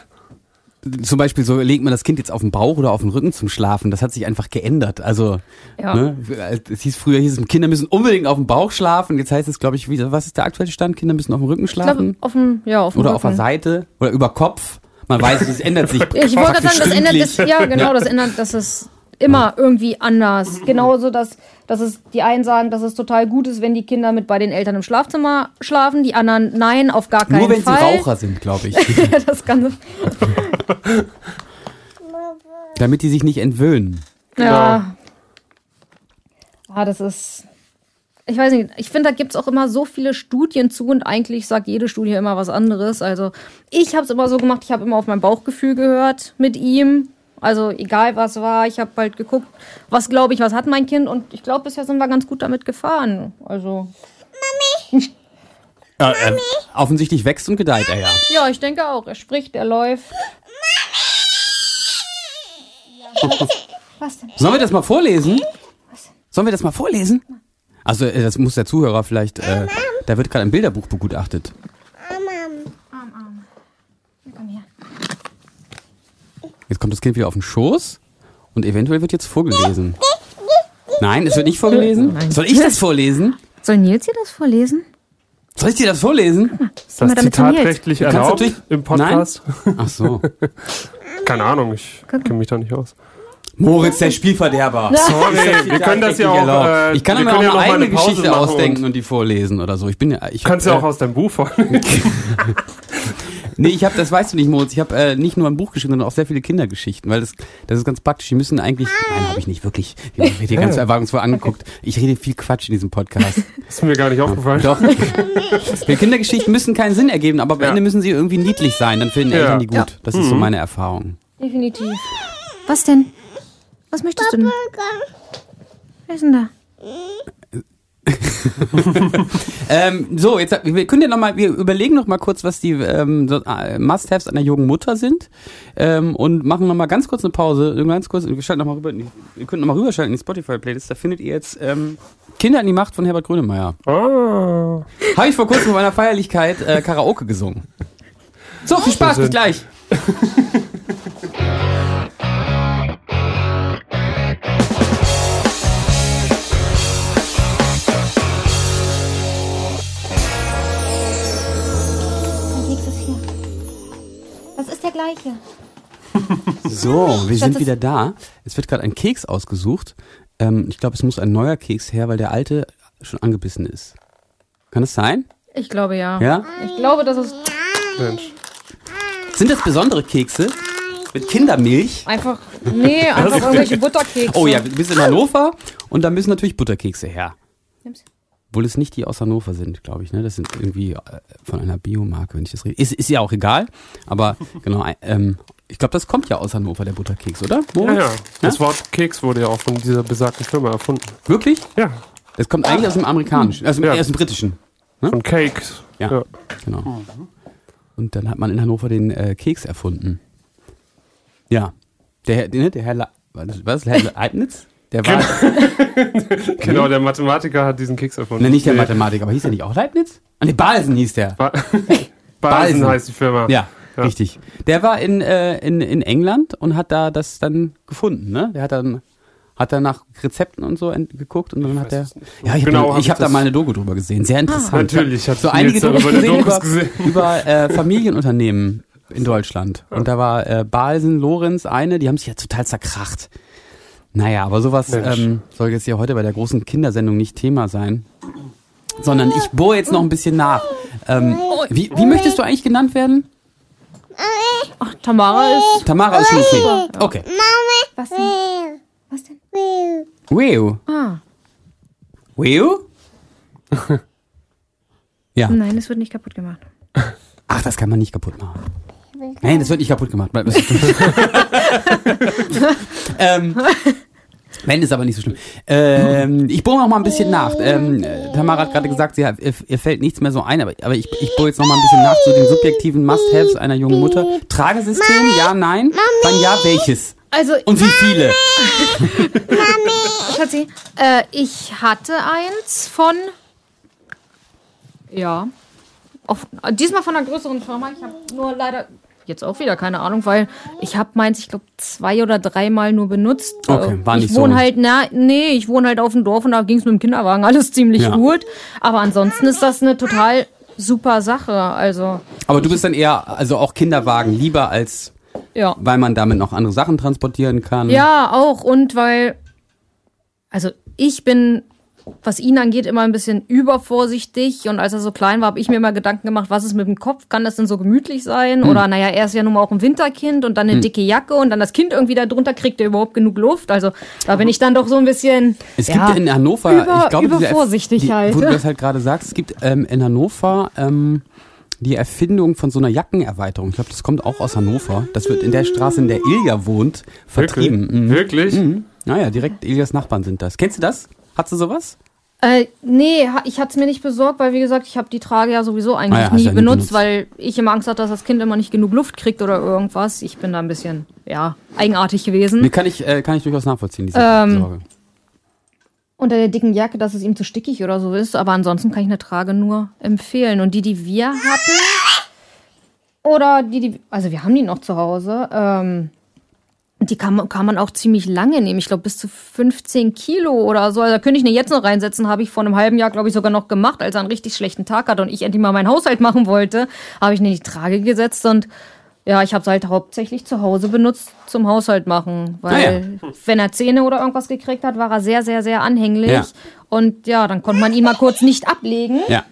zum Beispiel so legt man das Kind jetzt auf den Bauch oder auf den Rücken zum Schlafen. Das hat sich einfach geändert. Also Ja. ne, es hieß früher hieß es, Kinder müssen unbedingt auf dem Bauch schlafen. Jetzt heißt es, glaube ich, wieder, was ist der aktuelle Stand? Kinder müssen auf dem Rücken schlafen auf dem, ja, auf dem oder auf der Rücken. Seite oder über Kopf. Man weiß, es ändert sich. Ich wollte gerade sagen, das ändert das, stündlich. ja genau, das ändert, das ist immer irgendwie anders. Genauso, dass, dass es die einen sagen, dass es total gut ist, wenn die Kinder mit bei den Eltern im Schlafzimmer schlafen, die anderen nein, auf gar keinen Nur wenn Fall. sie Raucher sind, glaube ich. das kann, Damit die sich nicht entwöhnen. ja. Ah, das ist. Ich weiß nicht, ich finde, da gibt es auch immer so viele Studien zu und eigentlich sagt jede Studie immer was anderes. Also ich habe es immer so gemacht, ich habe immer auf mein Bauchgefühl gehört mit ihm. Also egal was war, ich habe halt geguckt, was glaube ich, was hat mein Kind und ich glaube, bisher sind wir ganz gut damit gefahren. Also Äh, äh, offensichtlich wächst und gedeiht er ja. ja, ich denke auch, er spricht, er läuft. Was denn? Sollen wir das mal vorlesen? Sollen wir das mal vorlesen? Also äh, das muss der Zuhörer vielleicht, äh, da wird gerade ein Bilderbuch begutachtet. Komm her. Jetzt kommt das Kind wieder auf den Schoß und eventuell wird jetzt vorgelesen. Nein, es wird nicht vorgelesen. Nein. Soll ich das vorlesen? Soll Nils dir das vorlesen? Soll ich dir das vorlesen? Ist mal das Nils. zitatrechtlich erlaubt im Podcast? Ach so. Keine Ahnung, ich kenne mich da nicht aus. Moritz, der Spielverderber. Sorry, wir können das ja auch. Äh, ich kann wir mir können auch ja eine noch mal eigene Geschichte ausdenken und und, die vorlesen oder so. Ich bin ja, ich Kannst ja auch aus deinem Buch vorlesen. Nee, ich habe, das weißt du nicht, Moritz. Ich habe äh, nicht nur ein Buch geschrieben, sondern auch sehr viele Kindergeschichten, weil das, das ist ganz praktisch. Die müssen eigentlich, nein, habe ich nicht wirklich. Ich werde hier ganz erwartungsvoll angeguckt. Ich rede viel Quatsch in diesem Podcast. ist mir gar nicht aufgefallen. Doch. Die Kindergeschichten müssen keinen Sinn ergeben, aber am Ja. Ende müssen sie irgendwie niedlich sein. Dann finden Ja. Eltern die gut. Ja. Das ist so meine Erfahrung. Definitiv. Was denn? Was möchtest du denn? Wer ist denn da? Ähm, so, jetzt wir können ja noch mal, wir überlegen noch mal kurz, was die ähm, so, äh, Must-haves einer jungen Mutter sind ähm, und machen noch mal ganz kurz eine Pause, ganz kurz, wir schalten noch mal rüber, ihr könnt noch mal rüberschalten in die Spotify-Playlist. Da findet ihr jetzt ähm, Kinder in die Macht von Herbert Grönemeyer. Ah, Habe ich vor kurzem bei einer Feierlichkeit äh, Karaoke gesungen. So, viel Spaß, bis gleich. gleiche. So, wir Schatz, sind das- wieder da. Es wird gerade ein Keks ausgesucht. Ähm, ich glaube, es muss ein neuer Keks her, weil der alte schon angebissen ist. Kann es sein? Ich glaube ja. Ja? Ich glaube, das ist Mensch. Sind das besondere Kekse? Mit Kindermilch? einfach. Nee, einfach irgendwelche Butterkekse. Oh ja, du bist in Hannover und da müssen natürlich Butterkekse her. Nimm's. Obwohl es nicht die aus Hannover sind, glaube ich. Ne? Das sind irgendwie äh, von einer Biomarke, wenn ich das rede. Ist, ist ja auch egal. Aber genau, ähm, ich glaube, das kommt ja aus Hannover, der Butterkeks, oder? Ja, Moritz? ja. Das Wort Keks wurde ja auch von dieser besagten Firma erfunden. Wirklich? Ja, Das kommt eigentlich aus dem amerikanischen, also Ja. aus dem britischen. von Cakes. Ja. Ja. Genau. Und dann hat man in Hannover den äh, Keks erfunden. Ja. Der, Herr- ne, der Herr, La was, was, Herr Leibniz? Der war, Genau, der Mathematiker hat diesen Keks erfunden. ne, nicht der Nee, Mathematiker, aber hieß der nicht auch Leibniz? Ah, ne, Balsen hieß der. Ba Balsen. Balsen heißt die Firma. Ja, Ja. richtig. Der war in, äh, in, in England und hat da das dann gefunden, ne? Der hat dann hat er nach Rezepten und so geguckt und dann hat er. Ja, ich habe Genau, da, hab ich ich hab da mal eine Doku drüber gesehen. Sehr interessant. Natürlich, ich hab so einige Dokus darüber gesehen eine Dokus über, gesehen. über äh, Familienunternehmen in Deutschland. Und da war äh, Balsen, Lorenz, eine, die haben sich ja total zerkracht. Naja, aber sowas ähm, soll jetzt hier heute bei der großen Kindersendung nicht Thema sein. Sondern ich bohre jetzt noch ein bisschen nach. Ähm, wie, wie möchtest du eigentlich genannt werden? Ach, Tamara ist. Tamara ist schon okay. Okay. Was denn? Was denn? Weu. Ah, Weu? ja. nein, es wird nicht kaputt gemacht. Ach, das kann man nicht kaputt machen. Nein, das wird nicht kaputt gemacht. ähm, wenn, ist aber nicht so schlimm. Ähm, ich bohre noch mal ein bisschen nach. Ähm, äh, Tamara hat gerade gesagt, sie hat, ihr, ihr fällt nichts mehr so ein, aber, aber ich, ich bohre jetzt noch mal ein bisschen nach zu den subjektiven Must-Haves einer jungen Mutter. Tragesystem, ja, nein? Dann ja, welches? Also, Und wie viele? Schatzi, äh, ich hatte eins von. Ja. Auf, diesmal von einer größeren Firma. Ich habe nur leider jetzt auch wieder keine Ahnung, weil ich habe meins, ich glaube, zwei oder dreimal nur benutzt. Okay, war ich nicht so- wohne halt, na, nee, ich wohne halt auf dem Dorf und da ging es mit dem Kinderwagen alles ziemlich Ja. gut. Aber ansonsten ist das eine total super Sache. Also, Aber du bist dann eher, also auch Kinderwagen lieber als, ja. weil man damit noch andere Sachen transportieren kann. Ja, auch. Und weil, also ich bin, was ihn angeht, immer ein bisschen übervorsichtig. Und als er so klein war, habe ich mir immer Gedanken gemacht, was ist mit dem Kopf? Kann das denn so gemütlich sein? Oder naja, er ist ja nun mal auch ein Winterkind und dann eine dicke Jacke und dann das Kind irgendwie da drunter kriegt er überhaupt genug Luft. Also da bin ich dann doch so ein bisschen. Es ja, gibt in Hannover, über- ich glaube, übervorsichtig die, halt. Wo du das halt gerade sagst, es gibt ähm, in Hannover ähm, die Erfindung von so einer Jackenerweiterung. Ich glaube, das kommt auch aus Hannover. Das wird in der Straße, in der Ilja wohnt, vertrieben. Mhm. Wirklich? Mhm. Naja, direkt Iljas Nachbarn sind das. Kennst du das? Hast du sowas? Äh, nee, ich hatte es mir nicht besorgt, weil wie gesagt, ich habe die Trage ja sowieso eigentlich Ah ja, nie ja nie benutzt, benutzt. weil ich immer Angst hatte, dass das Kind immer nicht genug Luft kriegt oder irgendwas. Ich bin da ein bisschen, ja, eigenartig gewesen. Nee, kann ich, äh, kann ich durchaus nachvollziehen, diese Ähm, Sorge. Unter der dicken Jacke, dass es ihm zu stickig oder so ist, aber ansonsten kann ich eine Trage nur empfehlen. Und die, die wir hatten, oder die, die, also wir haben die noch zu Hause, ähm, die kann, man- kann man auch ziemlich lange nehmen. Ich glaube, bis zu 15 Kilo oder so. Also da könnte ich eine jetzt noch reinsetzen. Habe ich vor einem halben Jahr, glaube ich, sogar noch gemacht, als er einen richtig schlechten Tag hatte und ich endlich mal meinen Haushalt machen wollte. Habe ich eine in die Trage gesetzt und ja, ich habe es halt hauptsächlich zu Hause benutzt zum Haushalt machen. Weil, wenn er Zähne oder irgendwas gekriegt hat, war er sehr, sehr, sehr anhänglich. Ja. Und ja, dann konnte man ihn mal kurz nicht ablegen. Ja.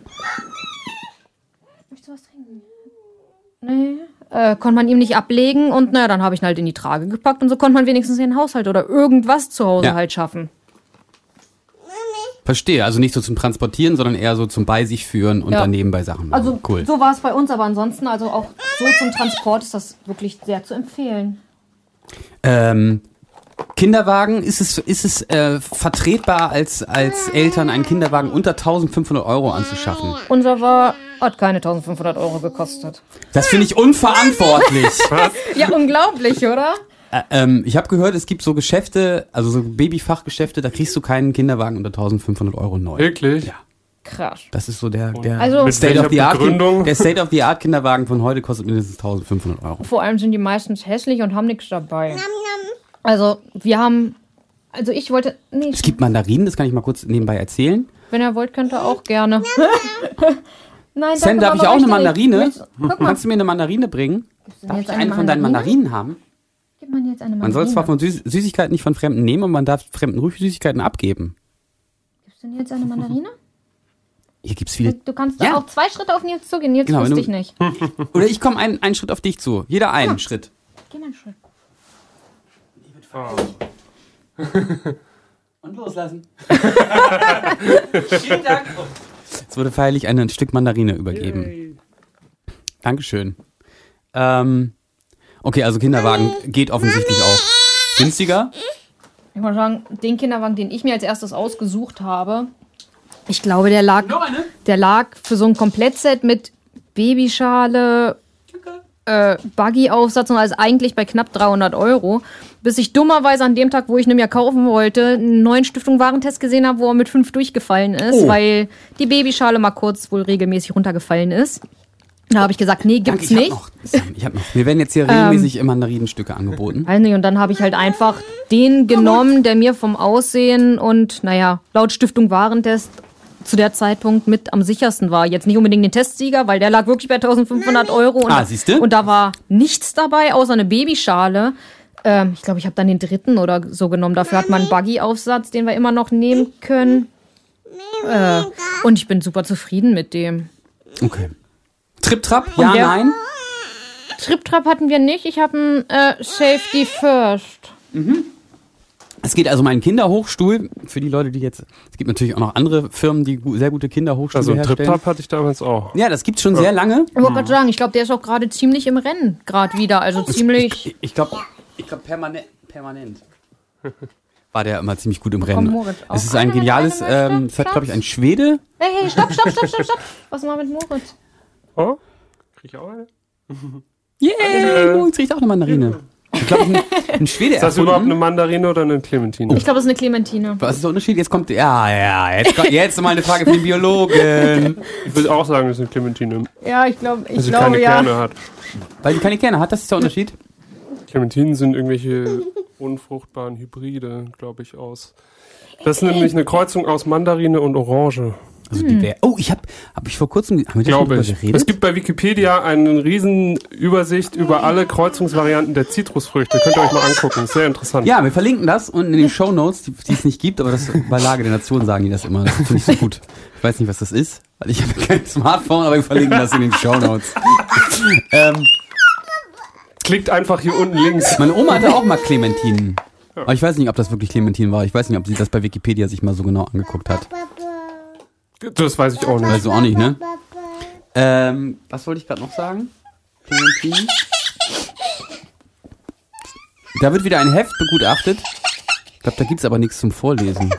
Möchtest du was trinken? Nee. Äh, konnte man ihm nicht ablegen und naja, dann habe ich ihn halt in die Trage gepackt und so konnte man wenigstens den Haushalt oder irgendwas zu Hause Ja. halt schaffen. Verstehe. Also nicht so zum Transportieren, sondern eher so zum bei sich führen und Ja. dann nebenbei Sachen machen. Also cool. so war es bei uns, aber ansonsten, also auch so zum Transport ist das wirklich sehr zu empfehlen. Ähm, Kinderwagen, ist es, ist es äh, vertretbar als, als Eltern einen Kinderwagen unter 1500 Euro anzuschaffen? Unser war, hat keine 1500 Euro gekostet. Das finde ich unverantwortlich. Ja, unglaublich, oder? Äh, ähm, ich habe gehört, es gibt so Geschäfte, also so Babyfachgeschäfte, da kriegst du keinen Kinderwagen unter 1500 Euro neu. Wirklich? Ja. Krass. Das ist so der, der Also- State of the Art. Begründung? Der State of the Art Kinderwagen von heute kostet mindestens 1500 Euro. Vor allem sind die meistens hässlich und haben nichts dabei. Also, wir haben, also ich wollte, nee, Es gibt Mandarinen, das kann ich mal kurz nebenbei erzählen. wenn er wollt, könnt ihr auch gerne. Nein, Sam, darf ich auch eine. Mandarine? Möchtest- Guck mal, Kannst du mir eine Mandarine bringen? Darf jetzt ich eine eine von deinen Mandarine? Mandarinen haben? gibt man jetzt eine Man soll Mandarine? zwar von Süß Süßigkeiten nicht von Fremden nehmen, aber man darf Fremden ruhig Süßigkeiten abgeben. Gibst du denn jetzt eine Mandarine? Hier gibt's viele. Du kannst Ja. auch zwei Schritte auf Nils zugehen. Nils Genau, wusste ich nicht. Oder ich komme einen, einen Schritt auf dich zu. Jeder einen Schritt. Geh mal einen Schritt. Und loslassen. Vielen Dank. Jetzt wurde feierlich ein Stück Mandarine übergeben. Dankeschön. Ähm, okay, also Kinderwagen geht offensichtlich auch günstiger. Ich muss sagen, den Kinderwagen, den ich mir als erstes ausgesucht habe, ich glaube, der lag, der lag für so ein Komplettset mit Babyschale, äh, Buggy-Aufsatz und alles eigentlich bei knapp 300 Euro. Bis ich dummerweise an dem Tag, wo ich ihn mir kaufen wollte, einen neuen Stiftung Warentest gesehen habe, wo er mit fünf durchgefallen ist, Oh. weil die Babyschale mal kurz wohl regelmäßig runtergefallen ist. Da habe ich gesagt, nee, Danke, gibt's ich hab nicht. noch. Sam, Ich hab noch. Mir werden jetzt hier regelmäßig Mandarinenstücke angeboten. Nicht, und dann habe ich halt einfach den genommen, der mir vom Aussehen und, naja, laut Stiftung Warentest zu der Zeitpunkt mit am sichersten war. Jetzt nicht unbedingt den Testsieger, weil der lag wirklich bei 1500 Euro. Und, Ah, siehste? Und da war nichts dabei, außer eine Babyschale. Ähm, ich glaube, ich habe dann den dritten oder so genommen. Dafür hat man einen Buggy-Aufsatz, den wir immer noch nehmen können. Äh, und ich bin super zufrieden mit dem. Okay. Trip Trap? Ja, der- nein? Trip-Trap hatten wir nicht. Ich habe einen äh, Safety First. Es geht also um einen Kinderhochstuhl. Für die Leute, die jetzt. Es gibt natürlich auch noch andere Firmen, die sehr gute Kinderhochstühle Also herstellen. Trip-Trap hatte ich damals auch. Ja, das gibt's schon sehr lange. Ich wollte gerade sagen, ich glaube, der ist auch gerade ziemlich im Rennen, gerade wieder. Also ziemlich. Ich, ich glaube, ich glaub permanent, permanent. War der immer ziemlich gut im Komm, Rennen. Moritz, auch Es ist ein geniales, ähm, das hat, glaube ich, ein Schwede. Hey, hey, stopp, stopp, stopp, stopp, stopp. Was mal mit Moritz? Oh? Krieg ich auch eine? Yay, Moritz riecht auch eine Mandarine. Ich glaube, ein, ein Schwede Ist das überhaupt eine erfunden. Mandarine oder eine Clementine? Ich glaube, das ist eine Clementine. Was ist der Unterschied? Jetzt kommt, ja, ja, jetzt, kommt, jetzt mal eine Frage für den Biologen. Ich würde auch sagen, das ist eine Clementine, Ja, ich glaube, ich weil sie glaube keine ja. Kerne hat. Weil die keine Kerne hat, das ist der Unterschied. Clementinen sind irgendwelche unfruchtbaren Hybride, glaube ich, aus. Das ist nämlich eine Kreuzung aus Mandarine und Orange, Also die Bär. Oh, ich habe hab ich vor kurzem, haben wir glaube ich. geredet? Es gibt bei Wikipedia eine riesen Übersicht über alle Kreuzungsvarianten der Zitrusfrüchte. Könnt ihr euch mal angucken, ist sehr interessant. Ja, wir verlinken das unten in den Show Notes, die, die es nicht gibt, aber das bei Lage der Nation sagen die das immer. Das finde ich so gut. Ich weiß nicht, was das ist, weil ich habe kein Smartphone, aber wir verlinken das in den Show Notes. ähm, Klickt einfach hier unten links. meine Oma hatte auch mal Clementinen. Aber ich weiß nicht, ob das wirklich Clementinen war. Ich weiß nicht, ob sie das bei Wikipedia sich mal so genau angeguckt hat. Das weiß ich auch nicht. Du auch nicht, ne? Ähm, was wollte ich gerade noch sagen? Clementinen. Da wird wieder ein Heft begutachtet. Ich glaube, da gibt's aber nichts zum Vorlesen.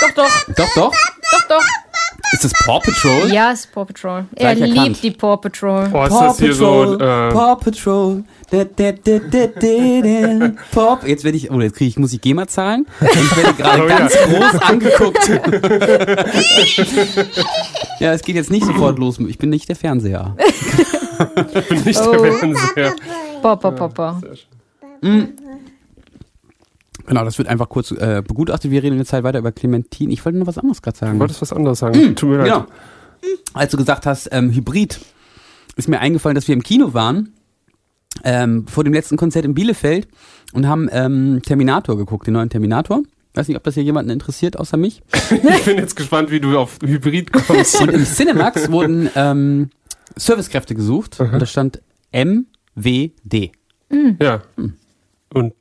Doch, doch, Doch, doch. doch, doch. Ist das Paw Patrol? Ja, ist Paw Patrol. Er liebt erkannt. die Paw Patrol. Oh, ist das hier so, äh, Paw Patrol. Da, da, da, da, da, da. Paw Jetzt werde ich, oh, jetzt kriege ich, muss ich GEMA zahlen. Ich werde gerade Oh ja. ganz groß angeguckt. ja, es geht jetzt nicht sofort los. Ich bin nicht der Fernseher. bin nicht Oh. der Fernseher. Paw, Paw, Paw, Paw. Genau, das wird einfach kurz äh, begutachtet. Wir reden eine Zeit weiter über Clementin. Ich wollte noch was anderes gerade sagen. Du wolltest was anderes sagen. Tut mir leid. Genau. Als du gesagt hast, ähm, Hybrid, ist mir eingefallen, dass wir im Kino waren, ähm, vor dem letzten Konzert in Bielefeld und haben ähm, Terminator geguckt, den neuen Terminator. Weiß nicht, ob das hier jemanden interessiert, außer mich. Ich bin jetzt gespannt, wie du auf Hybrid kommst. Und im Cinemax wurden ähm, Servicekräfte gesucht und da stand MWD. ja. Und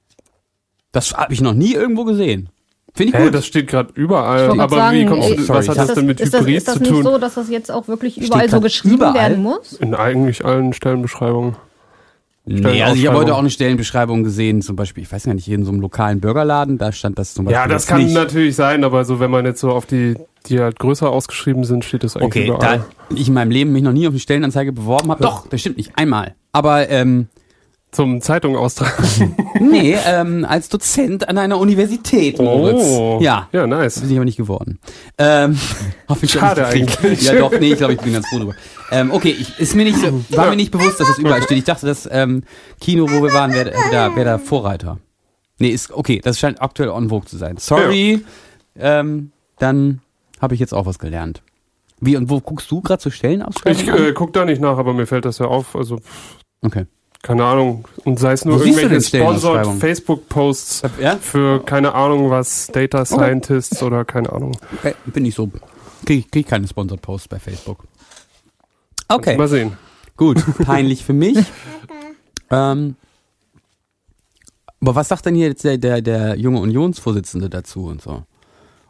Das habe ich noch nie irgendwo gesehen. Finde ich hä, gut. das steht gerade überall. Aber grad wie sagen, kommst du, sorry, was hat ist das denn mit ist das, Hybrid ist das zu nicht tun? so, dass das jetzt auch wirklich überall so geschrieben überall. werden muss? In eigentlich allen Stellenbeschreibungen. nee, also ich habe heute auch eine Stellenbeschreibung gesehen, zum Beispiel, ich weiß ja nicht, hier in so einem lokalen Burgerladen, da stand das zum Beispiel. Ja, das kann nicht. natürlich sein, aber so, wenn man jetzt so auf die, die halt größer ausgeschrieben sind, steht das eigentlich Okay, überall. da ich in meinem Leben mich noch nie auf eine Stellenanzeige beworben habe. Doch, das stimmt nicht, einmal. Aber ähm, Zum Zeitung austragen. nee, ähm, als Dozent an einer Universität, Moritz. Oh. Ja. Ja, nice. Bin ich aber nicht geworden. Ähm, Schade eigentlich. Ja, doch, nee, ich glaube, ich bin ganz froh drüber. Ähm, okay, ich, ist mir nicht war mir nicht bewusst, dass das überall steht. Ich dachte, das ähm, Kino, wo wir waren, wäre wär da, wär da Vorreiter. Nee, ist okay, das scheint aktuell on vogue zu sein. Sorry, ähm, dann habe ich jetzt auch was gelernt. Wie und wo guckst du gerade so Stellenausschreibungen? Ich äh, guck da nicht nach, aber mir fällt das ja auf. Also, okay. Keine Ahnung. Und sei es nur Wo irgendwelche sponsored? Facebook-Posts Ja? für keine Ahnung was, Data Scientists oder keine Ahnung. Okay, bin ich so. Krieg, krieg keine Sponsored Posts bei Facebook. Okay. Mal sehen. Gut, peinlich für mich. ähm, aber was sagt denn hier jetzt der, der, der junge Unionsvorsitzende dazu und so?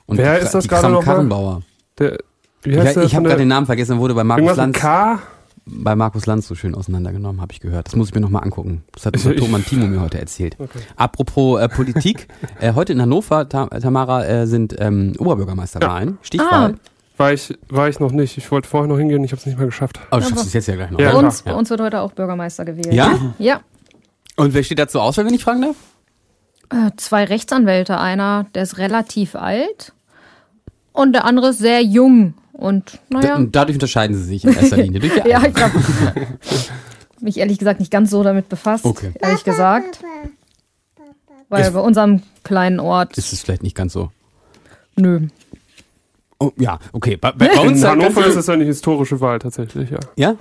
Und Wer die, ist das die gerade Kram noch mal? Karrenbauer. Der, wie Ich, heißt der ich habe gerade den Namen vergessen, wurde bei Markus Lanz, K? Bei Markus Lanz so schön auseinandergenommen, habe ich gehört. Das muss ich mir nochmal angucken. Das hat ich- Thomann Timo mir heute erzählt. Okay. Apropos äh, Politik, äh, heute in Hannover, Ta Tamara, äh, sind ähm, Oberbürgermeisterwahlen. Stichwahl. War ich, war ich noch nicht. Ich wollte vorher noch hingehen, ich habe es nicht mehr geschafft. Oh, du schaffst es jetzt ja gleich noch. Ja, Bei oder? uns, bei uns wird heute auch Bürgermeister gewählt. Ja? Ja. Und wer steht dazu aus, wenn ich fragen darf? Äh, zwei Rechtsanwälte. Einer, der ist relativ alt und der andere ist sehr jung. Und Da- naja, und Dadurch unterscheiden sie sich in erster Linie. Durch ja, ich glaube, mich ehrlich gesagt nicht ganz so damit befasst, Okay. ehrlich gesagt. Weil Ist- bei unserem kleinen Ort, ist es vielleicht nicht ganz so. nö. Oh, ja, okay. Bei, bei, bei uns In Hannover ist es eine historische Wahl tatsächlich, ja. Ja?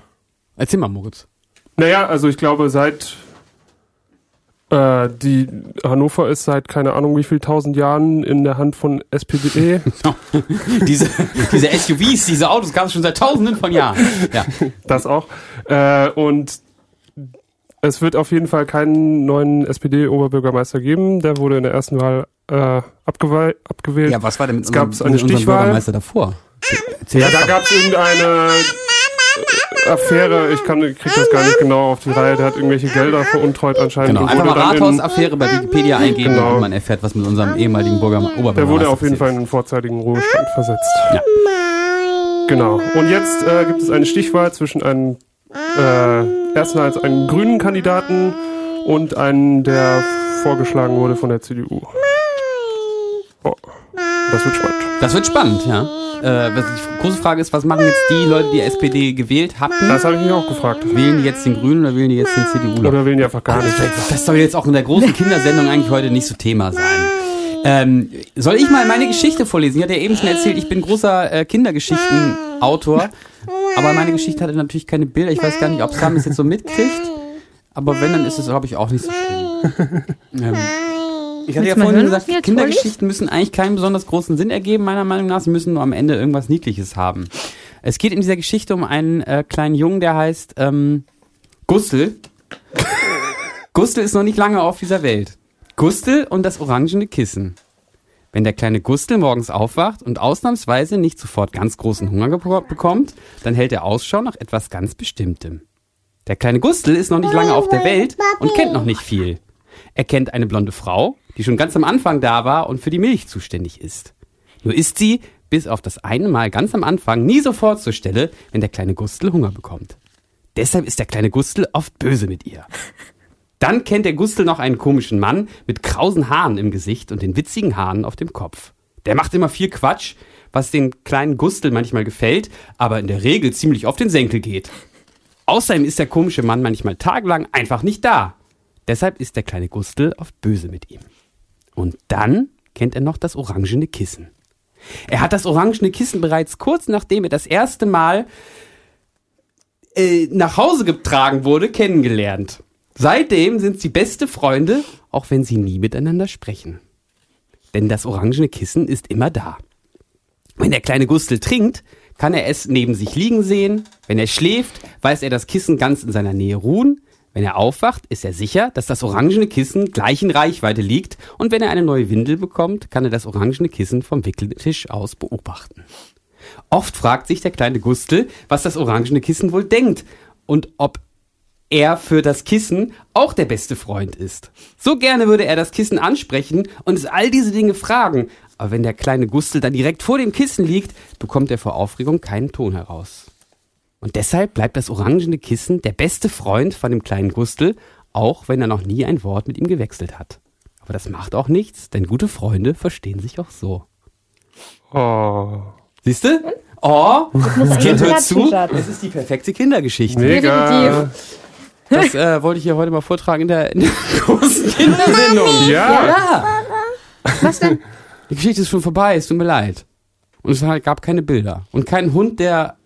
Erzähl mal, Moritz. Naja, also ich glaube, seit äh, die Hannover ist seit keine Ahnung wie viel tausend Jahren in der Hand von SPD. diese, diese SUVs, diese Autos gab es schon seit tausenden von Jahren. Ja. das auch. Äh, und es wird auf jeden Fall keinen neuen SPD-Oberbürgermeister geben. Der wurde in der ersten Wahl äh, abgewählt. ja, was war denn mit Es gab unserem, eine mit Stichwahl. Bürgermeister davor? Ja, da gab es irgendeine äh, Affäre, ich kann, krieg das gar nicht genau auf die Reihe, der hat irgendwelche Gelder veruntreut anscheinend. Genau, einfach mal Rathausaffäre bei Wikipedia eingeben Genau. und man erfährt, was mit unserem ehemaligen Bürger Oberbürgermeister der wurde auf jeden Fall in den vorzeitigen Ruhestand versetzt. Ja. Genau. Und jetzt äh, gibt es eine Stichwahl zwischen einem äh, erstmals einen grünen Kandidaten und einen, der vorgeschlagen wurde von der CDU. Oh, das wird spannend. Das wird spannend, ja. Äh, was die große Frage ist, was machen jetzt die Leute, die SPD gewählt hatten? Das habe ich mich auch gefragt. wählen die jetzt den Grünen oder wählen die jetzt den CDU? Oder wählen die einfach gar nicht. Das soll jetzt auch in der großen Kindersendung eigentlich heute nicht so Thema sein. Ähm, soll ich mal meine Geschichte vorlesen? Ich hatte ja eben schon erzählt, ich bin großer äh, Kindergeschichtenautor, aber meine Geschichte hatte natürlich keine Bilder. Ich weiß gar nicht, ob Sam es jetzt so mitkriegt, aber wenn, dann ist es, glaube ich, auch nicht so schlimm. Ähm, ich hatte ja vorhin hören, gesagt, Kindergeschichten müssen eigentlich keinen besonders großen Sinn ergeben, meiner Meinung nach. Sie müssen nur am Ende irgendwas Niedliches haben. Es geht in dieser Geschichte um einen äh, kleinen Jungen, der heißt ähm, Gustl. Gustl ist noch nicht lange auf dieser Welt. Gustl und das orangene Kissen. Wenn der kleine Gustl morgens aufwacht und ausnahmsweise nicht sofort ganz großen Hunger bekommt, dann hält er Ausschau nach etwas ganz Bestimmtem. Der kleine Gustl ist noch nicht lange auf der Welt und kennt noch nicht viel. Er kennt eine blonde Frau, die schon ganz am Anfang da war und für die Milch zuständig ist. Nur ist sie, bis auf das eine Mal ganz am Anfang, nie sofort zur Stelle, wenn der kleine Gustl Hunger bekommt. Deshalb ist der kleine Gustl oft böse mit ihr. Dann kennt der Gustl noch einen komischen Mann mit krausen Haaren im Gesicht und den witzigen Haaren auf dem Kopf. Der macht immer viel Quatsch, was den kleinen Gustl manchmal gefällt, aber in der Regel ziemlich auf den Senkel geht. Außerdem ist der komische Mann manchmal tagelang einfach nicht da. Deshalb ist der kleine Gustl oft böse mit ihm. Und dann kennt er noch das orangene Kissen. Er hat das orangene Kissen bereits kurz nachdem er das erste Mal äh, nach Hause getragen wurde, kennengelernt. Seitdem sind sie beste Freunde, auch wenn sie nie miteinander sprechen. Denn das orangene Kissen ist immer da. Wenn der kleine Gustl trinkt, kann er es neben sich liegen sehen. Wenn er schläft, weiß er das Kissen ganz in seiner Nähe ruhen. Wenn er aufwacht, ist er sicher, dass das orangene Kissen gleich in Reichweite liegt. Und wenn er eine neue Windel bekommt, kann er das orangene Kissen vom Wickeltisch aus beobachten. Oft fragt sich der kleine Gustl, was das orangene Kissen wohl denkt und ob er für das Kissen auch der beste Freund ist. So gerne würde er das Kissen ansprechen und es all diese Dinge fragen, aber wenn der kleine Gustl dann direkt vor dem Kissen liegt, bekommt er vor Aufregung keinen Ton heraus. Und deshalb bleibt das orangene Kissen der beste Freund von dem kleinen Gustl, auch wenn er noch nie ein Wort mit ihm gewechselt hat. Aber das macht auch nichts, denn gute Freunde verstehen sich auch so. Oh, Siehst du? Oh, das Kind hört zu. Es ist die perfekte Kindergeschichte. mega. Das äh, wollte ich hier heute mal vortragen in der, in der großen Kindersendung. Ja, Ja, Was denn? die Geschichte ist schon vorbei, es tut mir leid. Und es gab keine Bilder. Und kein Hund, der,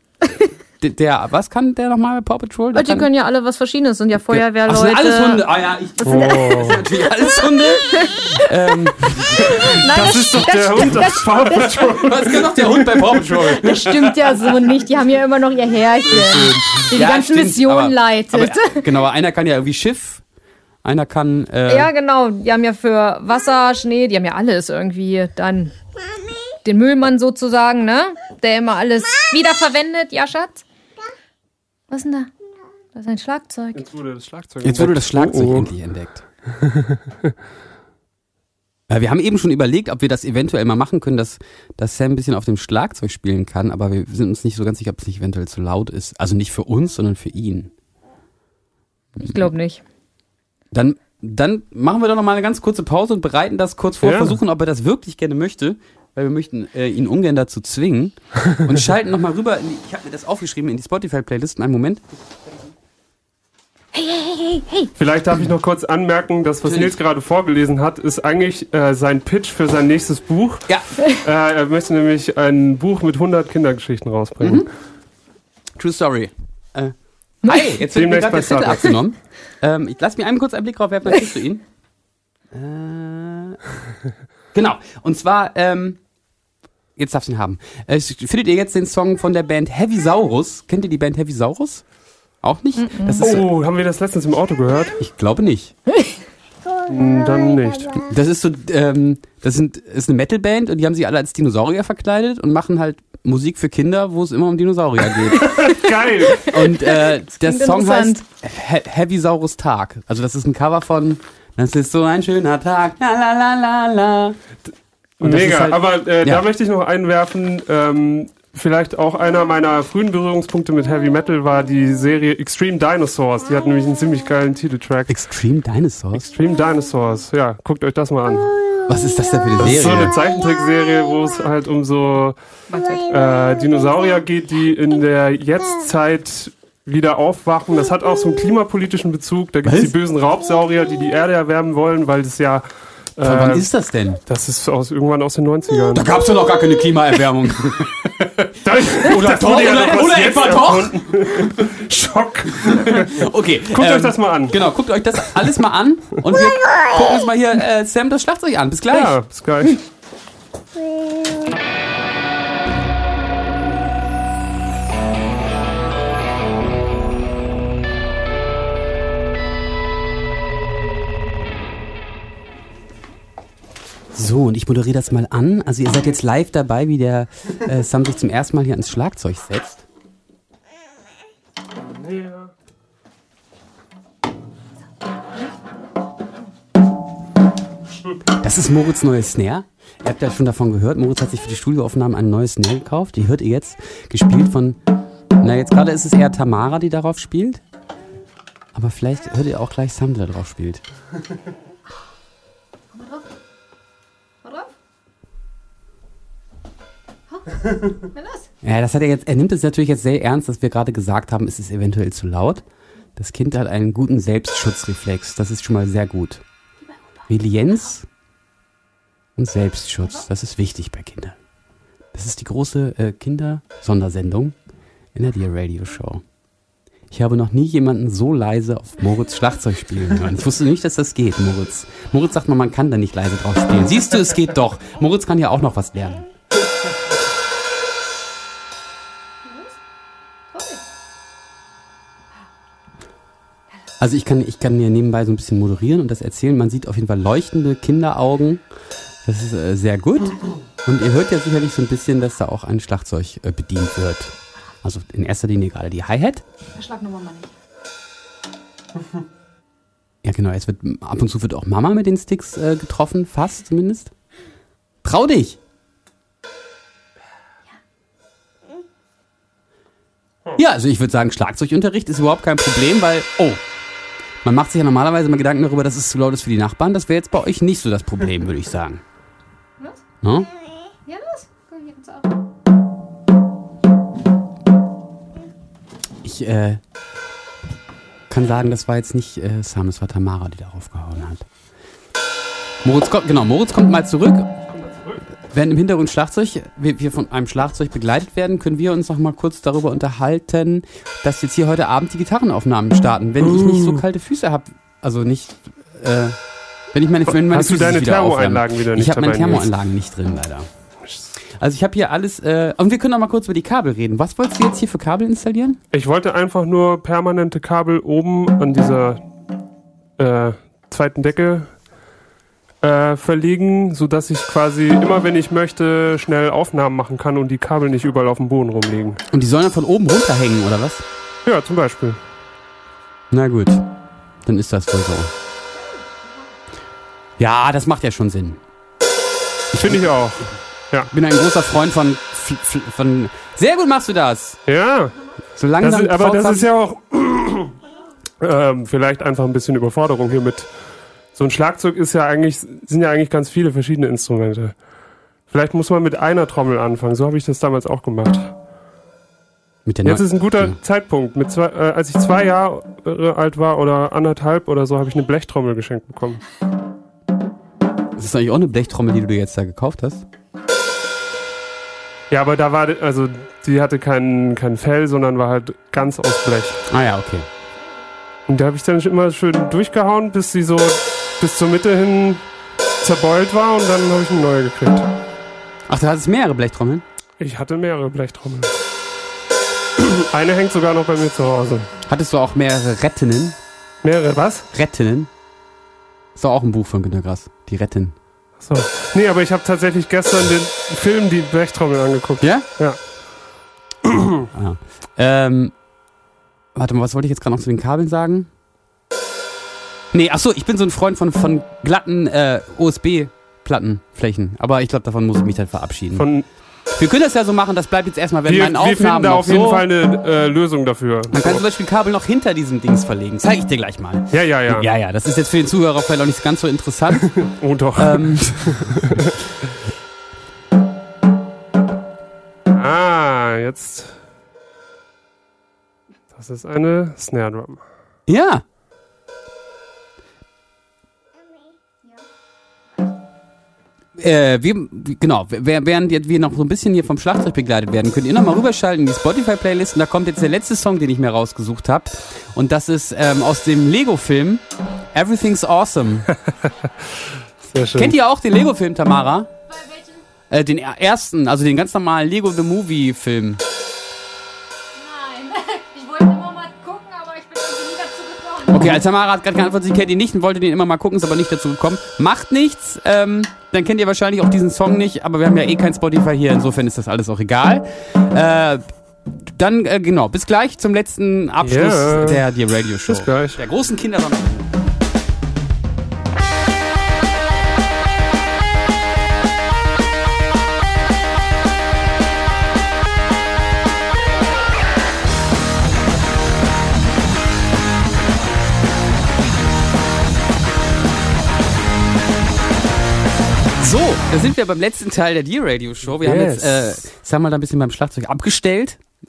der, was kann der nochmal bei Paw Patrol? Der Die können ja alle was Verschiedenes, sind ja Ach, Feuerwehrleute. sind alles Hunde. Ah ja, ich, oh. das sind natürlich alles Hunde. ähm, Nein, das ist doch der Hund aus Paw Patrol. was kann doch der Hund bei Paw Patrol? Das stimmt ja so nicht. Die haben ja immer noch ihr Herrchen, die die Ja, ganze stimmt, Mission aber- leitet. Aber, genau, einer kann ja irgendwie Schiff, einer kann. Äh, ja, genau. Die haben ja für Wasser, Schnee, die haben ja alles irgendwie dann. Den Müllmann sozusagen, ne? Der immer alles wiederverwendet. Ja, Schatz? Was ist denn da? Das ist ein Schlagzeug. Jetzt wurde das Schlagzeug. Jetzt wurde das Schlagzeug Oh, oh. endlich entdeckt. Wir haben eben schon überlegt, ob wir das eventuell mal machen können, dass, dass Sam ein bisschen auf dem Schlagzeug spielen kann, aber wir sind uns nicht so ganz sicher, ob es nicht eventuell zu laut ist. Also nicht für uns, sondern für ihn. Ich glaube nicht. Dann, dann machen wir doch noch mal eine ganz kurze Pause und bereiten das kurz vor, Ja. versuchen, ob er das wirklich gerne möchte. Weil wir möchten äh, ihn ungern dazu zwingen und schalten nochmal rüber. In die, ich habe mir das aufgeschrieben in die Spotify-Playlist. Einen Moment. Vielleicht darf ich noch kurz anmerken, das, was Natürlich. Nils gerade vorgelesen hat, ist eigentlich äh, sein Pitch für sein nächstes Buch. Ja, Äh, er möchte nämlich ein Buch mit 100 Kindergeschichten rausbringen. Mhm. True Story. Äh, hi, jetzt wird mir Demnächst gerade bei der Zettel abgenommen. ähm, ich lass mir einmal kurz einen Blick drauf werfen, dann kriegst du ihn. Äh, genau, und zwar, ähm, jetzt darfst du ihn haben. Äh, findet ihr jetzt den Song von der Band Heavy Saurus? Kennt ihr die Band Heavy Saurus? Auch nicht? Das ist, Oh, haben wir das letztens im Auto gehört? ich glaube nicht. Hm, Dann nicht. Das ist so, ähm, das sind, ist eine Metalband und die haben sich alle als Dinosaurier verkleidet und machen halt Musik für Kinder, wo es immer um Dinosaurier geht. Geil! Und äh, der Song heißt. He Heavy Saurus Tag. Also das ist ein Cover von Das ist so ein schöner Tag. La la la la la. Und Mega, halt- aber äh, ja. da möchte ich noch einwerfen, ähm, vielleicht auch einer meiner frühen Berührungspunkte mit Heavy Metal war die Serie Extreme Dinosaurs. Die hat nämlich einen ziemlich geilen Titeltrack. Extreme Dinosaurs. Extreme Dinosaurs, ja, guckt euch das mal an. Was ist das denn für eine Das ist so eine Serie? Zeichentrickserie, wo es halt um so äh, Dinosaurier geht, die in der Jetztzeit wieder aufwachen. Das hat auch so einen klimapolitischen Bezug. Da gibt es die bösen Raubsaurier, die die Erde erwärmen wollen, weil das ja... Von wann Äh, ist das denn? das ist aus, irgendwann aus den 90ern. Da gab es doch noch gar keine Klimaerwärmung. oder doch, oder- oder etwa doch? Schock. Okay. Guckt ähm, euch das mal an. Genau, guckt euch das alles mal an und wir gucken uns mal hier äh, Sam das Schlagzeug an. Bis gleich. Ja, bis gleich. So, und ich moderiere das mal an. Also ihr seid jetzt live dabei, wie der äh, Sam sich zum ersten Mal hier ans Schlagzeug setzt. Das ist Moritz neues Snare. Ihr habt ja schon davon gehört. Moritz hat sich für die Studioaufnahmen ein neues Snare gekauft. Die hört ihr jetzt, gespielt von, na jetzt gerade ist es eher Tamara, die darauf spielt. Aber vielleicht hört ihr auch gleich Sam, der da drauf spielt. Ja, das hat er jetzt, er nimmt es natürlich jetzt sehr ernst, dass wir gerade gesagt haben, es ist eventuell zu laut. Das Kind hat einen guten Selbstschutzreflex. Das ist schon mal sehr gut. Resilienz und Selbstschutz, das ist wichtig bei Kindern. Das ist die große äh, Kinder-Sondersendung in der Dear Radio Show. Ich habe noch nie jemanden so leise auf Moritz Schlagzeug spielen hören. Ich wusste nicht, dass das geht, Moritz. Moritz sagt mal, man kann da nicht leise drauf spielen. Siehst du, es geht doch. Moritz kann ja auch noch was lernen. Also ich kann, ich kann hier nebenbei so ein bisschen moderieren und das erzählen. Man sieht auf jeden Fall leuchtende Kinderaugen. Das ist äh, sehr gut. Und ihr hört ja sicherlich so ein bisschen, dass da auch ein Schlagzeug äh, bedient wird. Also in erster Linie gerade die Hi-Hat. Schlag nochmal mal nicht. Ja genau, es wird ab und zu wird auch Mama mit den Sticks äh, getroffen, fast zumindest. Trau dich! Ja, also ich würde sagen, Schlagzeugunterricht ist überhaupt kein Problem, weil, oh, man macht sich ja normalerweise mal Gedanken darüber, dass es zu laut ist für die Nachbarn. Das wäre jetzt bei euch nicht so das Problem, würde ich sagen. Was? Ne? Ja, los. Komm, hier du auch. Ich äh, kann sagen, das war jetzt nicht äh, Sam, es war Tamara, die darauf gehauen hat. Moritz kommt, genau, Moritz kommt mal zurück. Während im Hintergrund Schlagzeug, wir, wir von einem Schlagzeug begleitet werden, können wir uns noch mal kurz darüber unterhalten, dass jetzt hier heute Abend die Gitarrenaufnahmen starten. Wenn ich nicht so kalte Füße habe, also nicht, äh, wenn ich meine, wenn meine Hast du Füße deine sich wieder Thermoeinlagen aufwärmen. wieder nicht Ich habe meine? Thermoanlagen nicht drin, leider. Also ich habe hier alles, äh, und wir können noch mal kurz über die Kabel reden. Was wolltest du jetzt hier für Kabel installieren? Ich wollte einfach nur permanente Kabel oben an dieser äh, zweiten Decke äh, verlegen, sodass ich quasi immer, wenn ich möchte, schnell Aufnahmen machen kann und die Kabel nicht überall auf dem Boden rumliegen. Und die sollen dann von oben runterhängen, oder was? Ja, zum Beispiel. Na gut, dann ist das wohl so. Ja, das macht ja schon Sinn. Finde ich auch. Ich bin ein großer Freund von, von sehr gut machst du das. Ja, So das langsam. ist, aber das ist ja auch ähm, vielleicht einfach ein bisschen Überforderung hier mit. So ein Schlagzeug ist ja eigentlich, sind ja eigentlich ganz viele verschiedene Instrumente. Vielleicht muss man mit einer Trommel anfangen. So habe ich das damals auch gemacht. Mit der Jetzt ist ein guter Ja. Zeitpunkt. Mit zwei, äh, als ich zwei Jahre alt war oder anderthalb oder so, habe ich eine Blechtrommel geschenkt bekommen. Das ist eigentlich auch eine Blechtrommel, die du dir jetzt da gekauft hast. Ja, aber da war, also die hatte kein, kein Fell, sondern war halt ganz aus Blech. Ah ja, okay. Und da habe ich dann immer schön durchgehauen, bis sie so bis zur Mitte hin zerbeult war und dann habe ich eine neue gekriegt. Ach, du hattest mehrere Blechtrommeln? Ich hatte mehrere Blechtrommeln. Eine hängt sogar noch bei mir zu Hause. Hattest du auch mehrere Rettinnen? Mehrere, was? Rettinnen? Ist doch auch ein Buch von Günter Grass. Die Retten. So. Nee, aber ich habe tatsächlich gestern den Film Die Blechtrommel angeguckt. Ja? Ja. ah. ähm, warte mal, was wollte ich jetzt gerade noch zu den Kabeln sagen? Nee, ach so, ich bin so ein Freund von, von glatten äh, USB-Plattenflächen. Aber ich glaube, davon muss ich mich dann verabschieden. Von, wir können das ja so machen, das bleibt jetzt erstmal, wenn wir, meinen wir Aufnahmen finden da auf jeden so, Fall eine äh, Lösung dafür. Man kann zum Beispiel Kabel noch hinter diesem Dings verlegen. Zeige ich dir gleich mal. Ja, ja, ja. Ja, ja, das ist jetzt für den Zuhörer vielleicht auch nicht ganz so interessant. Oh doch. ähm, Ah, jetzt. Das ist eine Snare Drum. ja. Äh, wir, genau, während jetzt wir noch so ein bisschen hier vom Schlagzeug begleitet werden, könnt ihr nochmal rüberschalten in die Spotify-Playlist und da kommt jetzt der letzte Song, den ich mir rausgesucht habe. Und das ist ähm, aus dem Lego-Film Everything's Awesome. Sehr schön. Kennt ihr auch den Lego-Film, Tamara? Äh, den er- ersten, also den ganz normalen Lego The Movie-Film. Okay, als Tamara hat gerade geantwortet, sie kennt ihn nicht und wollte den immer mal gucken, ist aber nicht dazu gekommen. Macht nichts, ähm, dann kennt ihr wahrscheinlich auch diesen Song nicht, aber wir haben ja eh kein Spotify hier, insofern ist das alles auch egal. Äh, dann, äh, genau, bis gleich zum letzten Abschluss Ja. der, der Radio Show. Bis gleich. Der großen Kindersonne. Da sind wir beim letzten Teil der D-Radio Show. Wir haben Yes. jetzt, äh, sagen wir mal, ein bisschen beim Schlagzeug abgestellt.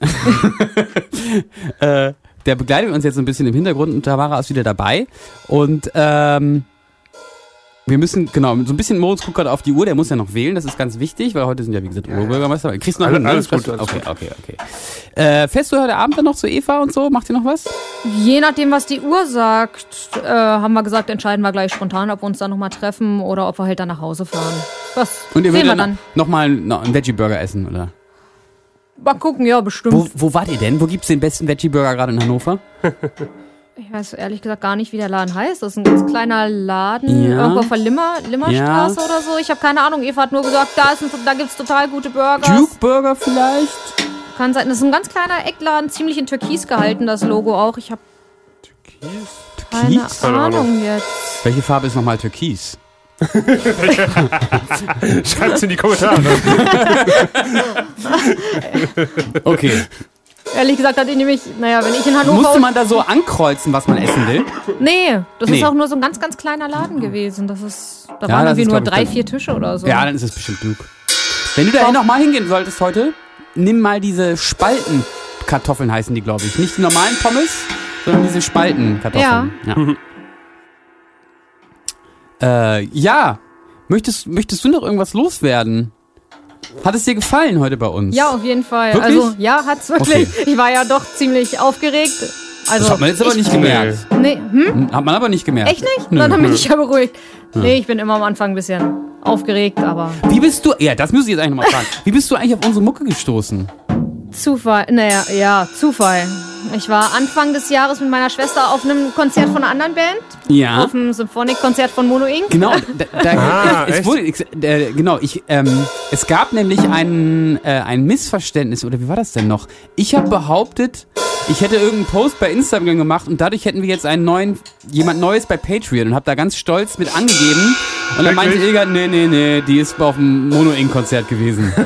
äh, der begleitet uns jetzt so ein bisschen im Hintergrund und Tamara ist wieder dabei. Und ähm, wir müssen, genau, so ein bisschen Moritz guckt gerade auf die Uhr, der muss ja noch wählen, das ist ganz wichtig, weil heute sind ja, wie gesagt, Urbürgermeister. Kriegst du noch Alle- hin, alles gut, alles okay, gut. okay, okay. Äh, fährst du heute Abend dann noch zu Eva und so? Macht ihr noch was? Je nachdem, was die Uhr sagt, äh, haben wir gesagt, entscheiden wir gleich spontan, ob wir uns dann nochmal treffen oder ob wir halt dann nach Hause fahren. Was Und ihr sehen würdet wir dann dann. nochmal noch einen Veggie-Burger essen, oder? Mal gucken, ja, bestimmt. Wo, wo wart ihr denn? Wo gibt's den besten Veggie-Burger gerade in Hannover? Ich weiß ehrlich gesagt gar nicht, wie der Laden heißt. Das ist ein ganz kleiner Laden, Ja. irgendwo auf der Limmer, Limmerstraße oder so. Ich habe keine Ahnung. Eva hat nur gesagt, da, ist ein, da gibt's total gute Burger. Duke Burger vielleicht? Kann sein. Das ist ein ganz kleiner Eckladen, ziemlich in Türkis gehalten, das Logo auch. Ich habe keine Türkis? Keine Ahnung. Ahnung jetzt. Welche Farbe ist nochmal Türkis? Schreibt's in die Kommentare. Okay. Ehrlich gesagt hatte ich nämlich, naja, wenn ich in Hannover... Musste man da so ankreuzen, was man essen will? nee, das Nee. ist auch nur so ein ganz, ganz kleiner Laden gewesen. Das ist, da Ja, waren irgendwie ist, nur drei, vier Tische oder so. Ja, dann ist es bestimmt Duke. Wenn du da nochmal hingehen solltest heute, nimm mal diese Spaltenkartoffeln heißen die, glaube ich. Nicht die normalen Pommes, sondern diese Spaltenkartoffeln. Ja. äh, ja. Möchtest, möchtest du noch irgendwas loswerden? Hat es dir gefallen heute bei uns? Ja, auf jeden Fall. Wirklich? Also, ja, hat's wirklich. Ich war ja doch ziemlich aufgeregt. Also, Das hat man jetzt aber ich, nicht gemerkt. Nee, hm? Hat man aber nicht gemerkt. Echt nicht? Nö. Dann bin ich ja beruhigt. Nee, ich bin immer am Anfang ein bisschen aufgeregt, aber Wie bist du, ja, das muss ich jetzt eigentlich nochmal fragen. Wie bist du eigentlich auf unsere Mucke gestoßen? Zufall. Naja, ja, Zufall. Ich war Anfang des Jahres mit meiner Schwester auf einem Konzert von einer anderen Band. Ja. Auf einem Symphonik-Konzert von Mono Inc. Genau, da, da, Ah, es, wurde, ich, äh, genau, ich, ähm, es gab nämlich ein, äh, ein Missverständnis, oder wie war das denn noch? Ich habe behauptet, ich hätte irgendeinen Post bei Instagram gemacht und dadurch hätten wir jetzt einen neuen, jemand Neues bei Patreon und habe da ganz stolz mit angegeben. Und dann meinte? Ilga, nee, nee, nee, die ist auf dem Mono Inc. Konzert gewesen.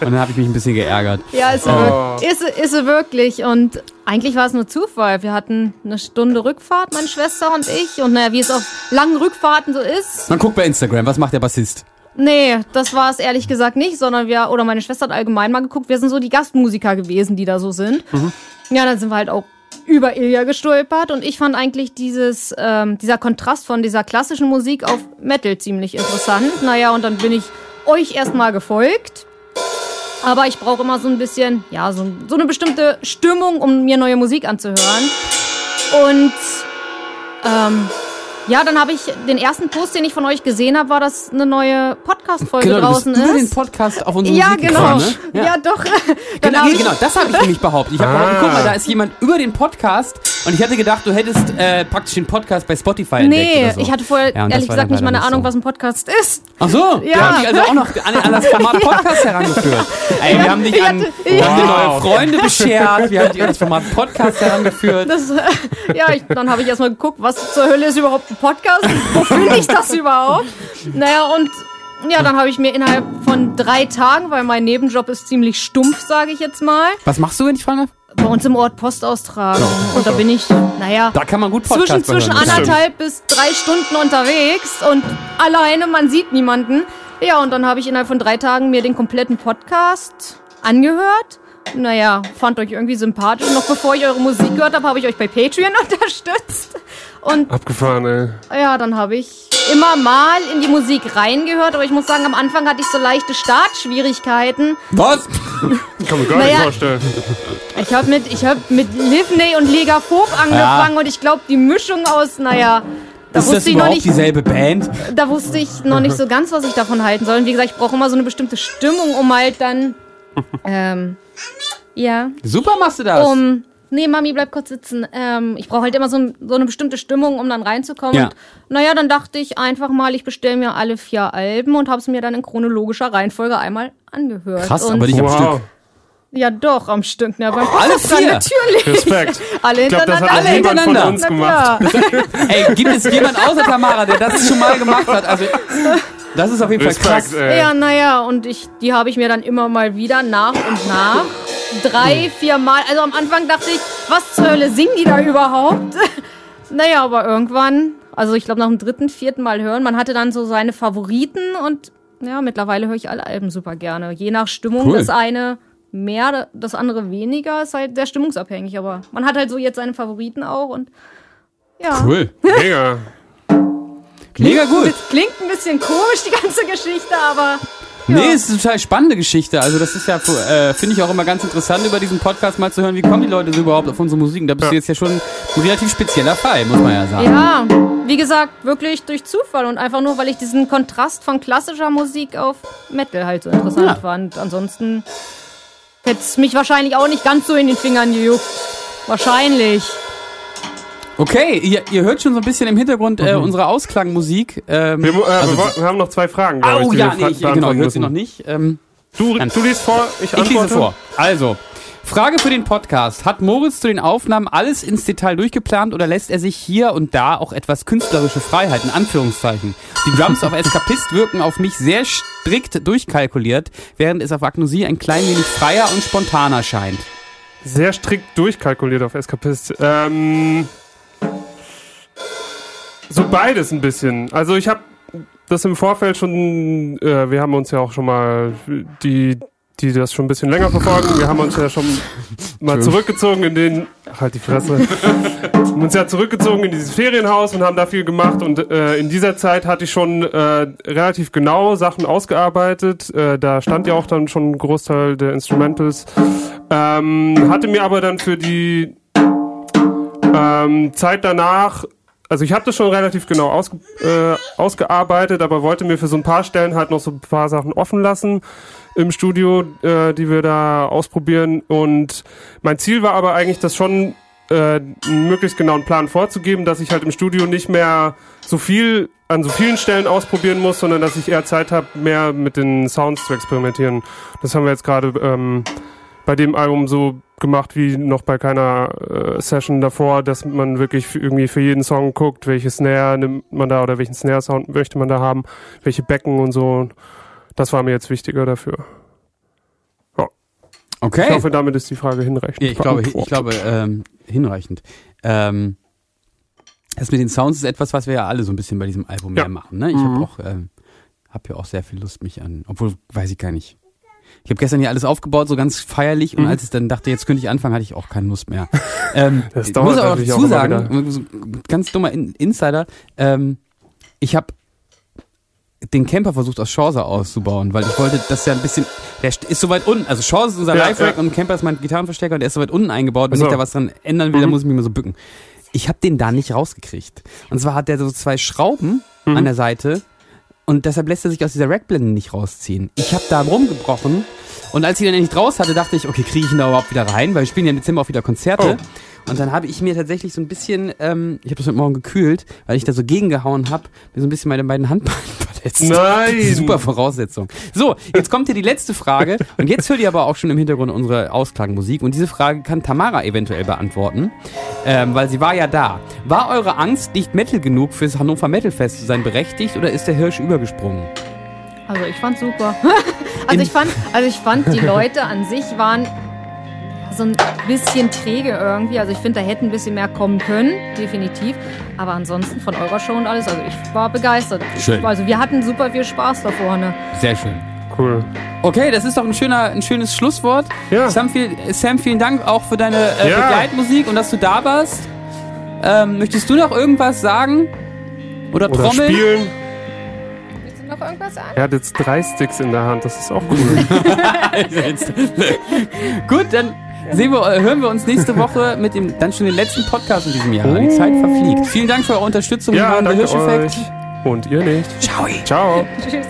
und dann habe ich mich ein bisschen geärgert. Ja, ist, sie Oh. ist, ist wirklich. Und eigentlich war es nur Zufall. Wir hatten eine Stunde Rückfahrt, meine Schwester und ich. Und naja, wie es auf langen Rückfahrten so ist. Man guckt bei Instagram, was macht der Bassist? Nee, das war es ehrlich gesagt nicht, sondern wir, oder meine Schwester hat allgemein mal geguckt, wir sind so die Gastmusiker gewesen, die da so sind. Ja, dann sind wir halt auch über Ilja gestolpert und ich fand eigentlich dieses, ähm, dieser Kontrast von dieser klassischen Musik auf Metal ziemlich interessant. Naja, und dann bin ich euch erstmal gefolgt. Aber ich brauche immer so ein bisschen, ja, so, so eine bestimmte Stimmung, um mir neue Musik anzuhören. Und ähm, ja, dann habe ich den ersten Post, den ich von euch gesehen habe, war, dass eine neue Podcast-Folge Genau, du bist draußen über den ist. Podcast auf unsere Ja, Musik genau. ne? Ja. doch. Dann Genau, nee, genau, das habe ich nämlich behauptet. Ich habe Ah. behauptet, guck mal, da ist jemand über den Podcast und ich hätte gedacht, du hättest äh, praktisch den Podcast bei Spotify entdeckt Nee, oder so. ich hatte vorher Ja, ehrlich gesagt nicht mal eine Ahnung, so. was ein Podcast ist. Ach so, wir Ja. haben dich also auch noch an, an das Format Podcast herangeführt. Ey, wir haben dich an, wir haben dir neue Wow. Freunde beschert, wir haben dich an das Format Podcast herangeführt. Das, ja, ich, dann habe ich erstmal geguckt, was zur Hölle ist überhaupt ein Podcast? Wo finde ich das überhaupt? Naja, und ja, dann habe ich mir innerhalb von drei Tagen, weil mein Nebenjob ist ziemlich stumpf, sage ich jetzt mal, Was machst du, wenn ich frage? bei uns im Ort Post austragen. Und da bin ich, naja, Da kann man gut zwischen, Podcast zwischen hören. anderthalb bis drei Stunden unterwegs und alleine, man sieht niemanden. Ja, und dann habe ich innerhalb von drei Tagen mir den kompletten Podcast angehört. Naja, fand euch irgendwie sympathisch. Und noch bevor ich eure Musik gehört habe, habe ich euch bei Patreon unterstützt. Und Abgefahren, ey. ja, dann habe ich immer mal in die Musik reingehört. Aber ich muss sagen, am Anfang hatte ich so leichte Startschwierigkeiten. Was? Kann mir gar Naja. nicht vorstellen. Ich habe mit, ich hab mit Livney und Lega Phob angefangen und ich glaube, die Mischung aus, naja, da Ist das wusste ich noch überhaupt nicht, dieselbe Band? da wusste ich noch nicht so ganz, was ich davon halten soll. Und wie gesagt, ich brauche immer so eine bestimmte Stimmung, um halt dann, ähm, ja, Super machst du das. um, nee, Mami, bleib kurz sitzen. Ähm, ich brauche halt immer so, ein- so eine bestimmte Stimmung, um dann reinzukommen. Ja. Und, naja, dann dachte ich einfach mal, ich bestelle mir alle vier Alben und habe es mir dann in chronologischer Reihenfolge einmal angehört. Krass, und, aber nicht am Wow. Stück. Ja, doch, am Stück. Ne, beim Alle vier? Natürlich. Respekt. Alle Ich glaube, das hintereinander. Alle niemand von hintereinander. uns gemacht. Ey, gibt es jemand außer Tamara, der das schon mal gemacht hat? Also, das ist auf jeden Fall krass. Respekt, ey. Ja, naja, und ich, die habe ich mir dann immer mal wieder nach und nach. Drei, vier Mal. Also am Anfang dachte ich, was zur Hölle singen die da überhaupt? naja, aber irgendwann, also ich glaube nach dem dritten, vierten Mal hören, man hatte dann so seine Favoriten und ja, mittlerweile höre ich alle Alben super gerne. Je nach Stimmung, Cool. das eine mehr, das andere weniger, ist halt sehr stimmungsabhängig, aber man hat halt so jetzt seine Favoriten auch und ja. Cool. Mega. Mega gut. Klingt ein bisschen komisch, die ganze Geschichte, aber. Nee, es ist eine total spannende Geschichte. Also das ist ja, äh, finde ich auch immer ganz interessant, über diesen Podcast mal zu hören, wie kommen die Leute so überhaupt auf unsere Musik. Und Da bist Ja. du jetzt ja schon ein relativ spezieller Fall, muss man ja sagen. Ja, wie gesagt, wirklich durch Zufall und einfach nur, weil ich diesen Kontrast von klassischer Musik auf Metal halt so interessant Ja. fand. Ansonsten hätte es mich wahrscheinlich auch nicht ganz so in den Fingern gejuckt. Wahrscheinlich. Okay, ihr, ihr hört schon so ein bisschen im Hintergrund äh, unsere Ausklangmusik. Ähm, Wir, äh, also- wir, haben noch zwei Fragen, glaube ich, oh die ja, nee, ich, genau, ich hört sie noch nicht. Ähm, Du, du liest vor, ich Ich antworte. lese vor. Also, Frage für den Podcast. Hat Moritz zu den Aufnahmen alles ins Detail durchgeplant oder lässt er sich hier und da auch etwas künstlerische Freiheit, in Anführungszeichen? Die Drums auf Eskapist wirken auf mich sehr strikt durchkalkuliert, während es auf Agnosie ein klein wenig freier und spontaner scheint. Sehr strikt durchkalkuliert auf Escapist. Ähm, so beides ein bisschen. Also ich habe das im Vorfeld schon, äh, wir haben uns ja auch schon mal, die, die das schon ein bisschen länger verfolgen, wir haben uns ja schon mal zurückgezogen in den, halt die Fresse, haben uns ja zurückgezogen in dieses Ferienhaus und haben da viel gemacht und äh, in dieser Zeit hatte ich schon äh, relativ genau Sachen ausgearbeitet. Äh, da stand ja auch dann schon ein Großteil der Instrumentals. Ähm, hatte mir aber dann für die ähm, Zeit danach, also ich habe das schon relativ genau ausge, äh, ausgearbeitet, aber wollte mir für so ein paar Stellen halt noch so ein paar Sachen offen lassen im Studio, äh, die wir da ausprobieren. Und mein Ziel war aber eigentlich, das schon äh, möglichst genauen Plan vorzugeben, dass ich halt im Studio nicht mehr so viel an so vielen Stellen ausprobieren muss, sondern dass ich eher Zeit habe, mehr mit den Sounds zu experimentieren. Das haben wir jetzt gerade ähm, bei dem Album so gemacht wie noch bei keiner äh, Session davor, dass man wirklich irgendwie für jeden Song guckt, welche Snare nimmt man da oder welchen Snare-Sound möchte man da haben, welche Becken und so. Das war mir jetzt wichtiger dafür. Ich Okay. hoffe, damit ist die Frage hinreichend. Ja, ich glaube, ich glaube ähm, hinreichend. Ähm, das mit den Sounds ist etwas, was wir ja alle so ein bisschen bei diesem Album Ja. mehr machen. Ne? Ich habe auch, ähm, habe ja auch sehr viel Lust, mich an. Obwohl, weiß ich gar nicht. Ich habe gestern hier alles aufgebaut, so ganz feierlich, und Mhm. als ich dann dachte, jetzt könnte ich anfangen, hatte ich auch keine Lust mehr. ähm, Das ich dauert muss aber dazu auch immer sagen, so ganz dummer In Insider, ähm, ich habe den Camper versucht aus Chance auszubauen, weil ich wollte, dass er ein bisschen, der st- ist so weit unten, also Chance ist unser Ja, Live-Rack ja. und Camper ist mein Gitarrenverstärker und der ist so weit unten eingebaut, wenn so. ich da was dran ändern will, dann Mhm. muss ich mich mal so bücken. Ich habe den da nicht rausgekriegt. Und zwar hat der so zwei Schrauben Mhm. an der Seite und deshalb lässt er sich aus dieser Rackblende nicht rausziehen. Ich habe da rumgebrochen und als ich ihn dann endlich raus hatte, dachte ich, okay, kriege ich ihn da überhaupt wieder rein, weil wir spielen ja im Dezember auch wieder Konzerte. Und dann habe ich mir tatsächlich so ein bisschen, ähm, ich habe das heute Morgen gekühlt, weil ich da so gegengehauen habe, mir so ein bisschen meine beiden Handballen verletzt. Nein! Super Voraussetzung. So, jetzt kommt hier die letzte Frage und jetzt hört ihr aber auch schon im Hintergrund unsere Ausklagenmusik und diese Frage kann Tamara eventuell beantworten, ähm, weil sie war ja da. War eure Angst nicht Metal genug fürs Hannover Metal Fest zu sein berechtigt oder ist der Hirsch übergesprungen? Also ich fand super. also ich fand, also ich fand die Leute an sich waren so ein bisschen träge irgendwie. Also ich finde, da hätten ein bisschen mehr kommen können, definitiv. Aber ansonsten von eurer Show und alles, also ich war begeistert. Schön. Also wir hatten super viel Spaß da vorne. Sehr schön. Cool. Okay, das ist doch ein, schöner, ein schönes Schlusswort. Ja. Sam, viel, Sam, vielen Dank auch für deine äh, Ja. Begleitmusik und dass du da warst. Ähm, möchtest du noch irgendwas sagen? Oder, Oder trommeln? spielen. Willst du noch irgendwas sagen? Er hat jetzt drei Sticks in der Hand, das ist auch cool. Gut, dann sehen wir, äh, hören wir uns nächste Woche mit dem dann schon den letzten Podcast in diesem Jahr. Die Zeit verfliegt. Vielen Dank für eure Unterstützung. Wir ja, waren der danke Hirscheffekt. euch. Und ihr nicht. Ciao. Ciao. Tschüss.